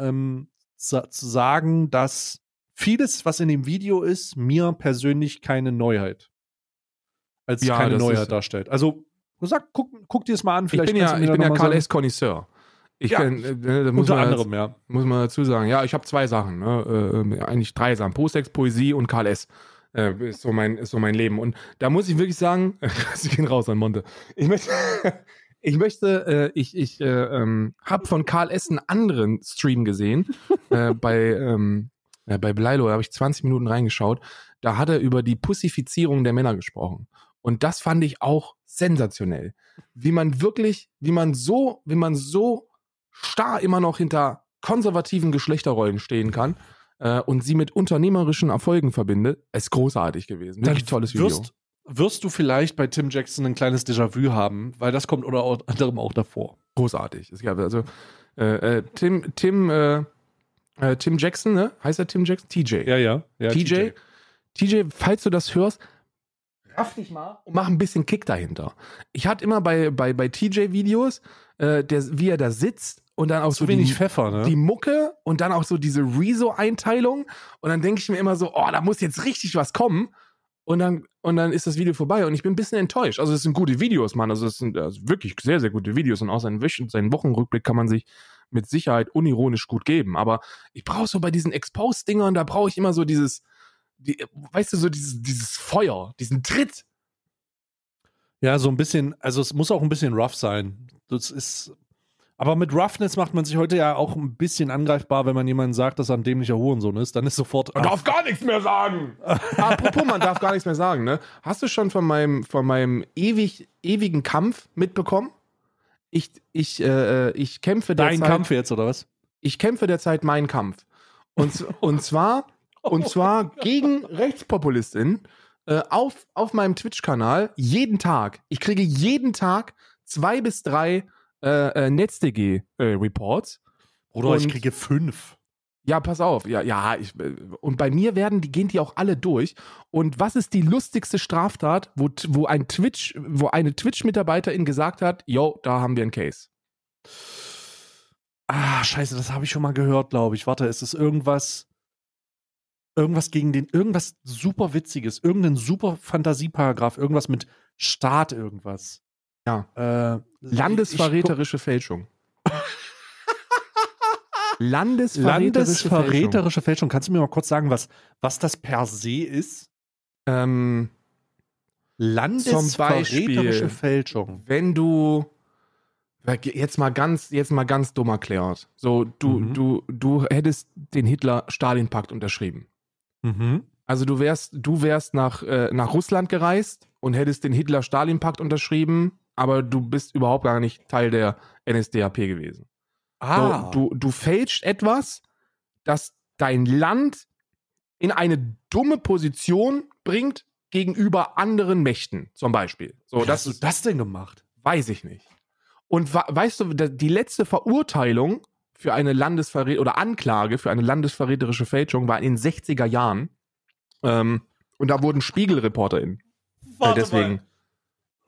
ähm, sa zu sagen, dass vieles, was in dem Video ist, mir persönlich keine Neuheit als Ja, keine Neuheit ist- darstellt. Also, sag, guck, guck dir es mal an. Ich Vielleicht bin kannst ja, ich bin ja Karl. S. Connoisseur. Ich Ja, kenn, äh, muss Unter man anderem, ja. muss man dazu sagen. Ja, ich habe zwei Sachen. Ne? Äh, eigentlich drei Sachen. Postex, Poesie und Karl S. Äh, ist, so mein, ist so mein Leben. Und da muss ich wirklich sagen, [laughs] sie gehen raus an Monte. Ich möchte, [laughs] ich möchte, äh, ich, ich äh, ähm, habe von Karl S. einen anderen Stream gesehen. äh, bei, ähm, ja, bei Bleilo, habe ich 20 Minuten reingeschaut. Da hat er über die Pussifizierung der Männer gesprochen. Und das fand ich auch sensationell. Wie man wirklich, wie man so, wie man so starr immer noch hinter konservativen Geschlechterrollen stehen kann äh, und sie mit unternehmerischen Erfolgen verbindet, ist großartig gewesen. Wirklich Dann tolles Video. Wirst, wirst du vielleicht bei Tim Jackson ein kleines Déjà-vu haben, weil das kommt unter [laughs] anderem auch davor. großartig. Es gab also äh, äh, Tim, Tim, äh, Tim Jackson, ne? Heißt er Tim Jackson? TJ. Ja, ja. ja TJ, TJ, falls du das hörst, raff dich mal und mach ein bisschen Kick dahinter. Ich hatte immer bei, bei, bei TJ-Videos, äh, der, wie er da sitzt und dann auch Zu so wenig die, Pfeffer, ne? die Mucke und dann auch so diese Rezo-Einteilung und dann denke ich mir immer so, oh, da muss jetzt richtig was kommen und dann, und dann ist das Video vorbei und ich bin ein bisschen enttäuscht. Also es sind gute Videos, Mann, also es sind also wirklich sehr, sehr gute Videos und auch seinen, seinen Wochenrückblick kann man sich mit Sicherheit unironisch gut geben, aber ich brauche so bei diesen Exposed-Dingern, da brauche ich immer so dieses, die, weißt du, so dieses, dieses Feuer, diesen Tritt. Ja, so ein bisschen, also es muss auch ein bisschen rough sein. Das ist, aber mit Roughness macht man sich heute ja auch ein bisschen angreifbar, wenn man jemanden sagt, dass er ein dämlicher Hurensohn ist. Dann ist sofort. Man darf gar nichts mehr sagen. [laughs] Apropos, man darf gar nichts mehr sagen, ne? Hast du schon von meinem, von meinem ewig, ewigen Kampf mitbekommen? Ich, ich, äh, ich kämpfe dein derzeit. Kampf jetzt, oder was? Ich kämpfe derzeit meinen Kampf. Und, [laughs] und zwar, und zwar gegen Rechtspopulistinnen äh, auf, auf meinem Twitch-Kanal jeden Tag. Ich kriege jeden Tag zwei bis drei äh, äh, NetzDG-Reports. Oder Und- ich kriege fünf. Ja, pass auf. Ja, ja, ich, und bei mir werden die gehen die auch alle durch. Und was ist die lustigste Straftat, wo, wo ein Twitch, wo eine Twitch-Mitarbeiterin gesagt hat, yo, da haben wir einen Case. Ah, scheiße, das habe ich schon mal gehört, glaube ich. Warte, ist es irgendwas. Irgendwas gegen den. Irgendwas super Witziges. Irgendein super Fantasieparagraph. Irgendwas mit Staat, irgendwas. Ja. Äh, Landesverräterische Fälschung. [laughs] Ich, Landesverräterische, Fälschung. Landesverräterische Fälschung. Kannst du mir mal kurz sagen, was, was das per se ist? Ähm, Landesverräterische. Fälschung. wenn du jetzt mal ganz jetzt mal ganz dumm erklärt. So du Mhm. du du hättest den Hitler Stalin Pakt unterschrieben. Mhm. Also du wärst du wärst nach äh, nach Russland gereist und hättest den Hitler Stalin Pakt unterschrieben, aber du bist überhaupt gar nicht Teil der NSDAP gewesen. Ah. So, du du fälschst etwas, das dein Land in eine dumme Position bringt gegenüber anderen Mächten, zum Beispiel. So, Wie das hast du das denn gemacht? Weiß ich nicht. Und weißt du, die letzte Verurteilung für eine Landesverrät oder Anklage für eine landesverräterische Fälschung war in den 60er Jahren. Ähm, und da wurden SpiegelreporterInnen äh, deswegen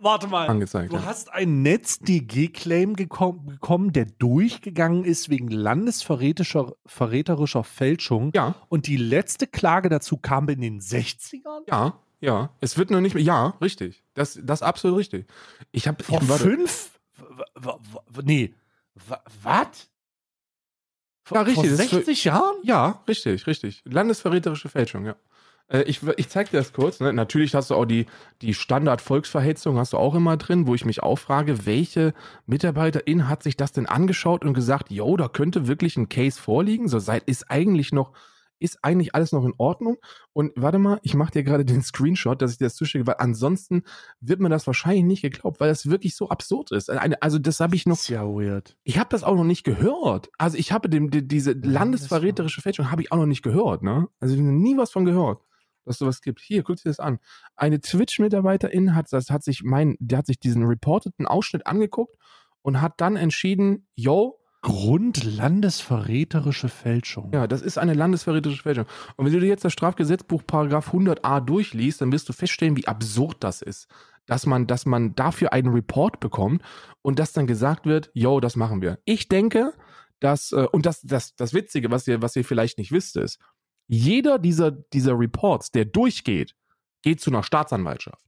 Warte mal. angezeigt. Du Ja. hast einen NetzDG-Claim bekommen, der durchgegangen ist wegen landesverräterischer verräterischer Fälschung. ja, Und die letzte Klage dazu kam in den 60ern? ja, ja. Es wird nur nicht mehr. Ja, richtig. Das, das ist absolut richtig. Ich habe. Vor warte. fünf? Nee. Was? Ja, richtig, Vor das ist für- 60 Jahren? Ja, richtig, richtig. Landesverräterische Fälschung, ja. Äh, ich ich zeig dir das kurz. Ne? Natürlich hast du auch die, die Standard-Volksverhetzung, hast du auch immer drin, wo ich mich auch frage, welche Mitarbeiterin hat sich das denn angeschaut und gesagt, yo, da könnte wirklich ein Case vorliegen? So seit ist eigentlich noch, ist eigentlich alles noch in Ordnung? Und warte mal, ich mache dir gerade den [laughs] Screenshot, dass ich dir das zuschicke, weil ansonsten wird mir das wahrscheinlich nicht geglaubt, weil das wirklich so absurd ist. Eine, also das habe ich noch ist ja weird. ich habe das auch noch nicht gehört. Also ich habe dem, die, diese landesverräterische Fälschung habe ich auch noch nicht gehört, ne? Also ich habe nie was von gehört, dass sowas gibt. Hier, guck dir das an. Eine Twitch-Mitarbeiterin hat das, hat sich mein, der hat sich diesen reporteten Ausschnitt angeguckt und hat dann entschieden, yo, Grund landesverräterische Fälschung. ja, das ist eine landesverräterische Fälschung. Und wenn du dir jetzt das Strafgesetzbuch Paragraph 100a durchliest, dann wirst du feststellen, wie absurd das ist, dass man, dass man dafür einen Report bekommt und dass dann gesagt wird, yo, das machen wir. Ich denke, dass, äh, und das, das, das Witzige, was ihr, was ihr vielleicht nicht wisst, ist, jeder dieser, dieser Reports, der durchgeht, geht zu einer Staatsanwaltschaft.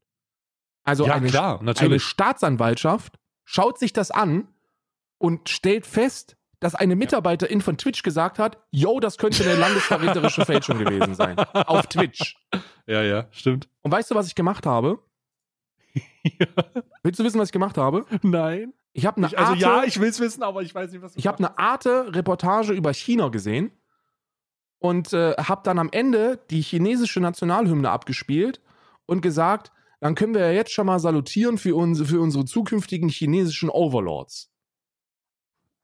Also ja eine, klar, eine. Staatsanwaltschaft schaut sich das an und stellt fest, dass eine Mitarbeiterin von Twitch gesagt hat, yo, das könnte eine landesverräterische Fälschung gewesen sein. Auf Twitch. Ja, ja, stimmt. Und weißt du, was ich gemacht habe? [laughs] Willst du wissen, was ich gemacht habe? Nein. Ich habe eine Ich, also Arte, ja, ich will es wissen, aber ich weiß nicht, was ich habe eine Arte-Reportage über China gesehen und äh, habe dann am Ende die chinesische Nationalhymne abgespielt und gesagt, dann können wir ja jetzt schon mal salutieren für, uns, für unsere zukünftigen chinesischen Overlords.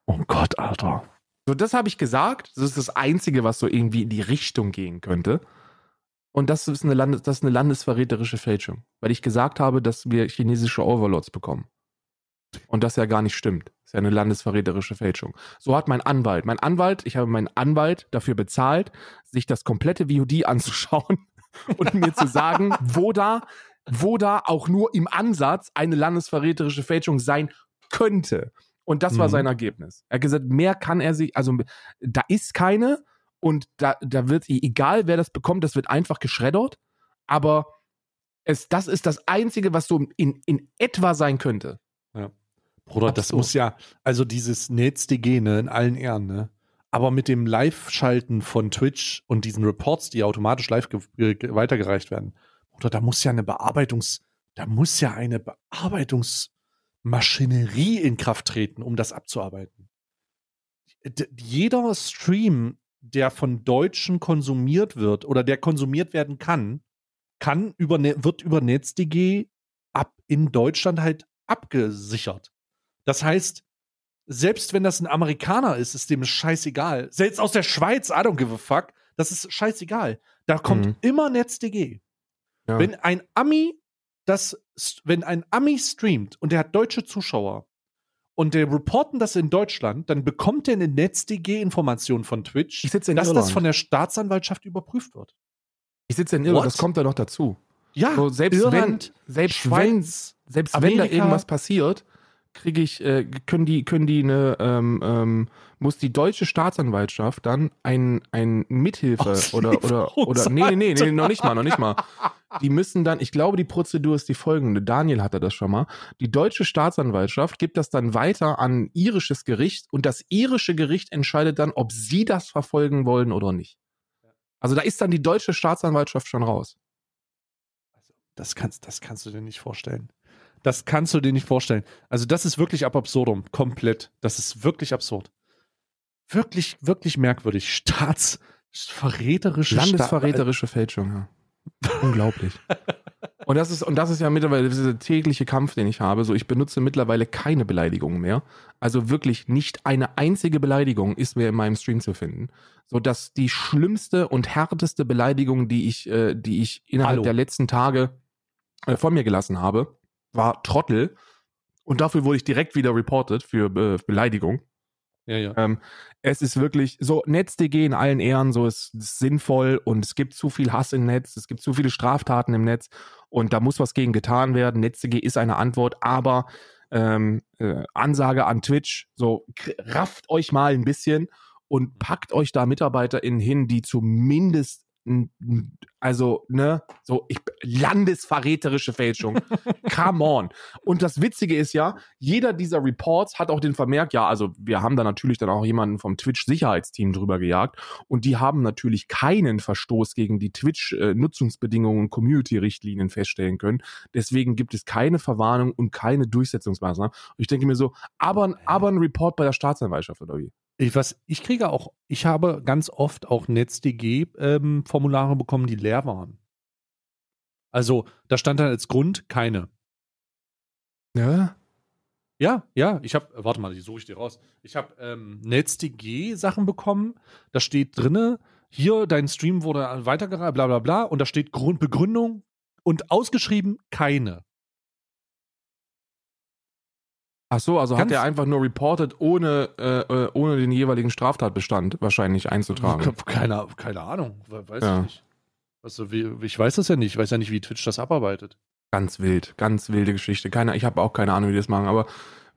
Oh Gott, Alter. So, das habe ich gesagt. Das ist das Einzige, was so irgendwie in die Richtung gehen könnte. Und das ist eine, Landes das ist eine landesverräterische Fälschung. Weil ich gesagt habe, dass wir chinesische Overlords bekommen. Und das ja gar nicht stimmt. Das ist ja eine landesverräterische Fälschung. So hat mein Anwalt, mein Anwalt, ich habe meinen Anwalt dafür bezahlt, sich das komplette VOD [laughs] anzuschauen und mir zu sagen, wo da, wo da auch nur im Ansatz eine landesverräterische Fälschung sein könnte. Und das war Mhm. sein Ergebnis. Er hat gesagt, mehr kann er sich, also da ist keine und da, da wird, egal wer das bekommt, das wird einfach geschreddert. Aber es, das ist das Einzige, was so in, in etwa sein könnte. Bruder, das Absurd. Oh. muss ja, also dieses NetzDG, ne, in allen Ehren, ne? Aber mit dem Live-Schalten von Twitch und diesen Reports, die automatisch live ge ge weitergereicht werden, Bruder, da muss ja eine Bearbeitungs- da muss ja eine Bearbeitungsmaschinerie in Kraft treten, um das abzuarbeiten. D jeder Stream, der von Deutschen konsumiert wird oder der konsumiert werden kann, kann über, wird über NetzDG ab in Deutschland halt abgesichert. Das heißt, selbst wenn das ein Amerikaner ist, ist dem scheißegal. Selbst aus der Schweiz, I don't give a fuck, das ist scheißegal. Da kommt Mhm. immer NetzDG. Ja. Wenn ein Ami das, wenn ein Ami streamt und der hat deutsche Zuschauer und der reporten das in Deutschland, dann bekommt er eine NetzDG-Information von Twitch, dass Irland. das von der Staatsanwaltschaft überprüft wird. ich sitze in Irland, What? das kommt da noch dazu. Ja, So, selbst Irland, wenn, selbst wenn, Schweiz, selbst wenn da Amerika. irgendwas passiert, kriege ich, äh, können die, können die eine, ähm, ähm, muss die deutsche Staatsanwaltschaft dann ein, ein Mithilfe oder, oder, oder, nee, nee, nee, nee, noch nicht mal, noch nicht mal. [laughs] Die müssen dann, ich glaube, die Prozedur ist die folgende. Daniel hatte das schon mal. Die deutsche Staatsanwaltschaft gibt das dann weiter an ein irisches Gericht und das irische Gericht entscheidet dann, ob sie das verfolgen wollen oder nicht. Also da ist dann die deutsche Staatsanwaltschaft schon raus. Das kannst, das kannst du dir nicht vorstellen. Das kannst du dir nicht vorstellen. Also, das ist wirklich ab absurdum. Komplett. Das ist wirklich absurd. Wirklich, wirklich merkwürdig. Staatsverräterische Landesverräterische Fälschung, ja. Unglaublich. Und das ist, und das ist ja mittlerweile dieser tägliche Kampf, den ich habe. So, ich benutze mittlerweile keine Beleidigungen mehr. Also wirklich nicht eine einzige Beleidigung ist mehr in meinem Stream zu finden. So dass die schlimmste und härteste Beleidigung, die ich, äh, die ich innerhalb Hallo. der letzten Tage äh, von mir gelassen habe, war Trottel. Und dafür wurde ich direkt wieder reported für äh, Beleidigung. Ja, ja. Ähm, es ist wirklich so, NetzDG in allen Ehren, so ist, ist sinnvoll und es gibt zu viel Hass im Netz, es gibt zu viele Straftaten im Netz und da muss was gegen getan werden. NetzDG ist eine Antwort, aber ähm, äh, Ansage an Twitch, so rafft euch mal ein bisschen und packt euch da MitarbeiterInnen hin, die zumindest also, ne, so ich, landesverräterische Fälschung. [laughs] Come on. Und das Witzige ist ja, jeder dieser Reports hat auch den Vermerk, ja, also wir haben da natürlich dann auch jemanden vom Twitch-Sicherheitsteam drüber gejagt und die haben natürlich keinen Verstoß gegen die Twitch-Nutzungsbedingungen und Community-Richtlinien feststellen können. Deswegen gibt es keine Verwarnung und keine Durchsetzungsmaßnahmen. Und ich denke mir so, aber, aber ein Report bei der Staatsanwaltschaft oder wie? Ich, was, ich kriege auch, ich habe ganz oft auch NetzDG-Formulare bekommen, die leer waren. Also, da stand dann als Grund keine. Ja. Ja, ja, ich habe, warte mal, die suche ich dir raus. Ich habe ähm, NetzDG-Sachen bekommen. Da steht drinne, hier, dein Stream wurde weitergereicht, bla bla bla. Und da steht Grund, Begründung und ausgeschrieben keine. Ach so, also Ganz- hat er einfach nur reported, ohne, äh, äh, ohne den jeweiligen Straftatbestand wahrscheinlich einzutragen. Keine, keine Ahnung, we- weiß Ja. ich nicht. Also, wie, ich weiß das ja nicht. Ich weiß ja nicht, wie Twitch das abarbeitet. Ganz wild, ganz wilde Geschichte. Keine, ich habe auch keine Ahnung, wie die das machen, aber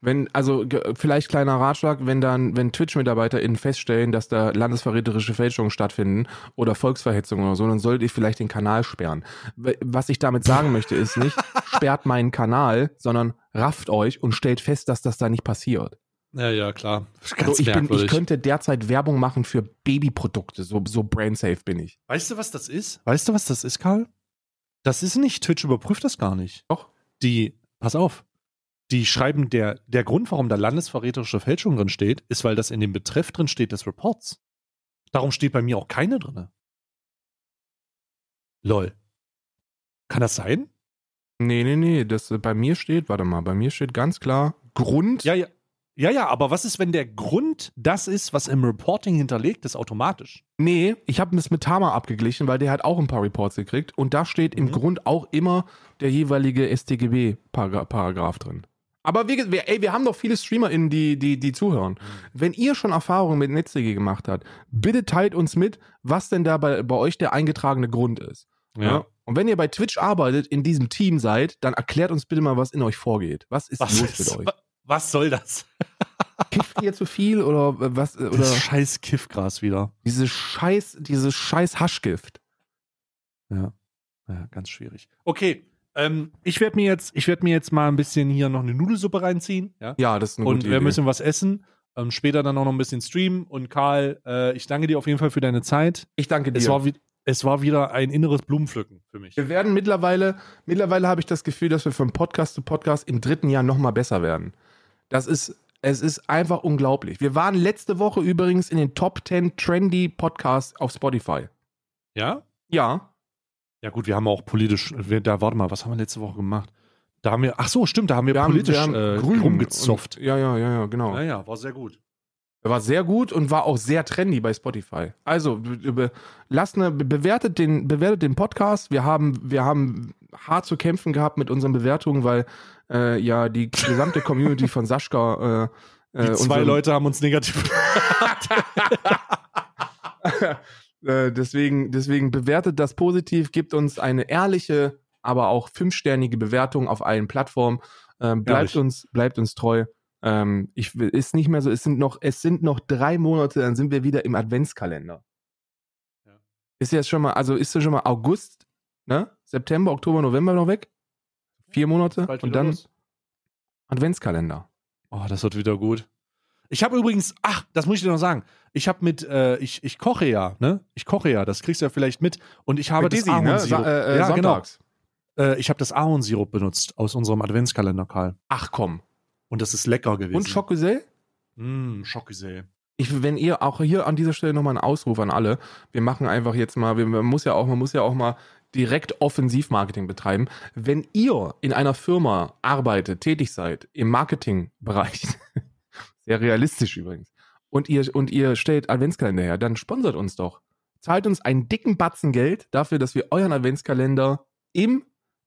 wenn, also vielleicht kleiner Ratschlag, wenn dann, wenn Twitch-MitarbeiterInnen feststellen, dass da landesverräterische Fälschungen stattfinden oder Volksverhetzung oder so, dann solltet ihr vielleicht den Kanal sperren. Was ich damit sagen möchte, ist nicht, [laughs] sperrt meinen Kanal, sondern rafft euch und stellt fest, dass das da nicht passiert. Ja, ja, klar. So, Ganz ich, bin, ich könnte derzeit Werbung machen für Babyprodukte, so, so brainsafe bin ich. weißt du, was das ist? Weißt du, was das ist, Karl? Das ist nicht, Twitch überprüft das gar nicht. Doch. Die, pass auf, die schreiben, der, der Grund, warum da landesverräterische Fälschung drin steht, ist, weil das in dem Betreff drin steht des Reports. Darum steht bei mir auch keine drin. Lol. Kann das sein? Nee, nee, nee, das äh, bei mir steht, warte mal, bei mir steht ganz klar Grund. Ja, ja. Ja, ja, aber was ist, wenn der Grund das ist, was im Reporting hinterlegt ist, automatisch? Nee, ich habe das mit Tama abgeglichen, weil der hat auch ein paar Reports gekriegt und da steht im Mhm. Grund auch immer der jeweilige StGB-Paragraph drin. Aber wir, ey, wir haben doch viele StreamerInnen, die, die, die zuhören. Wenn ihr schon Erfahrungen mit NetzDG gemacht habt, bitte teilt uns mit, was denn da bei, bei euch der eingetragene Grund ist. Ja. Und wenn ihr bei Twitch arbeitet, in diesem Team seid, dann erklärt uns bitte mal, was in euch vorgeht. Was ist Was, los ist, mit euch? wa- was soll das? [laughs] Kifft ihr zu viel oder was? Oder Das scheiß Kiffgras wieder. dieses scheiß, dieses scheiß Haschgift. Ja. Ja, ganz schwierig. Okay, ähm, ich werde mir jetzt, ich werde mir jetzt mal ein bisschen hier noch eine Nudelsuppe reinziehen, ja. Ja, das ist eine Und wir Idee. müssen was essen. Ähm, später dann auch noch ein bisschen streamen. Und Karl, äh, ich danke dir auf jeden Fall für deine Zeit. ich danke dir. Es war, es war wieder ein inneres Blumenpflücken für mich. Wir werden mittlerweile, mittlerweile habe ich das Gefühl, dass wir von Podcast zu Podcast im dritten Jahr nochmal besser werden. Das ist, es ist einfach unglaublich. Wir waren letzte Woche übrigens in den Top 10 Trendy Podcasts auf Spotify. Ja? Ja. Ja, gut, wir haben auch politisch, wir, da, warte mal, was haben wir letzte Woche gemacht? Da haben wir, ach so, stimmt, da haben wir, Wir haben, politisch wir haben äh, grün rumgezopft. und- Ja, ja, ja, ja, genau. Ja, ja, war sehr gut. War sehr gut und war auch sehr trendy bei Spotify. Also, lasst eine, be- bewertet den, bewertet den Podcast. Wir haben, wir haben hart zu kämpfen gehabt mit unseren Bewertungen, weil äh, ja die gesamte Community von Sascha äh, Die äh, zwei unseren- Leute haben uns negativ. [laughs] [laughs] äh, deswegen, deswegen bewertet das positiv, gibt uns eine ehrliche, aber auch fünfsternige Bewertung auf allen Plattformen. Ähm, bleibt Ehrlich. uns, bleibt uns treu. Ähm, ich will, ist nicht mehr so, es sind noch, es sind noch drei Monate, dann sind wir wieder im Adventskalender. Ja. Ist jetzt schon mal, also ist ja schon mal August, ne? September, Oktober, November noch weg? Vier Monate Bald und dann los. Adventskalender. Oh, das wird wieder gut. Ich habe übrigens, ach, das muss ich dir noch sagen. Ich habe mit, äh, ich, ich koche ja, ne? Ich koche ja, das kriegst du ja vielleicht mit. Und ich habe Mit das ne? Ahornsirup. Sa- äh, äh, ja, genau. sonntags. Äh, ich habe das Ahornsirup benutzt aus unserem Adventskalender, Karl. Ach komm. Und das ist lecker gewesen. Und Schockgesell? Mm, Schockgesell. ich, wenn ihr auch hier an dieser Stelle nochmal einen Ausruf an alle, wir machen einfach jetzt mal, wir, man muss ja auch, man muss ja auch mal direkt Offensivmarketing betreiben. Wenn ihr in einer Firma arbeitet, tätig seid, im Marketingbereich, [laughs] sehr realistisch übrigens, und ihr, und ihr stellt Adventskalender her, dann sponsert uns doch. Zahlt uns einen dicken Batzen Geld dafür, dass wir euren Adventskalender im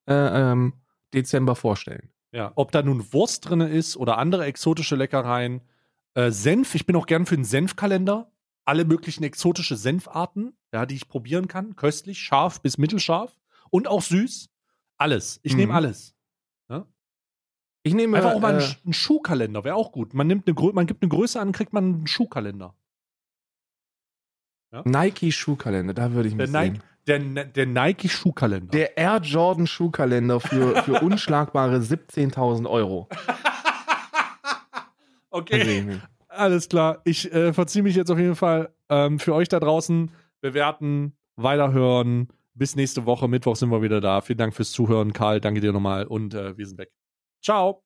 äh, ähm, Dezember vorstellen. Ja, ob da nun Wurst drin ist oder andere exotische Leckereien. Äh, Senf, ich bin auch gern für einen Senfkalender. Alle möglichen exotische Senfarten, ja, die ich probieren kann. Köstlich, scharf bis mittelscharf und auch süß. Alles. Ich Mhm. nehme alles. Ich nehme Einfach auch mal einen, äh, einen Schuhkalender, wäre auch gut. Man, nimmt eine, Grö- man gibt eine Größe an, kriegt man einen Schuhkalender. Nike Schuhkalender, da würde ich Der mich Nike, sehen. der, der Nike Schuhkalender. Der Air Jordan Schuhkalender für, für [laughs] unschlagbare 17.000 Euro. [laughs] okay. Alles klar. Ich äh, verziehe mich jetzt auf jeden Fall. Ähm, für euch da draußen bewerten, weiterhören. Bis nächste Woche. Mittwoch sind wir wieder da. Vielen Dank fürs Zuhören, Karl. Danke dir nochmal und äh, wir sind weg. Ciao.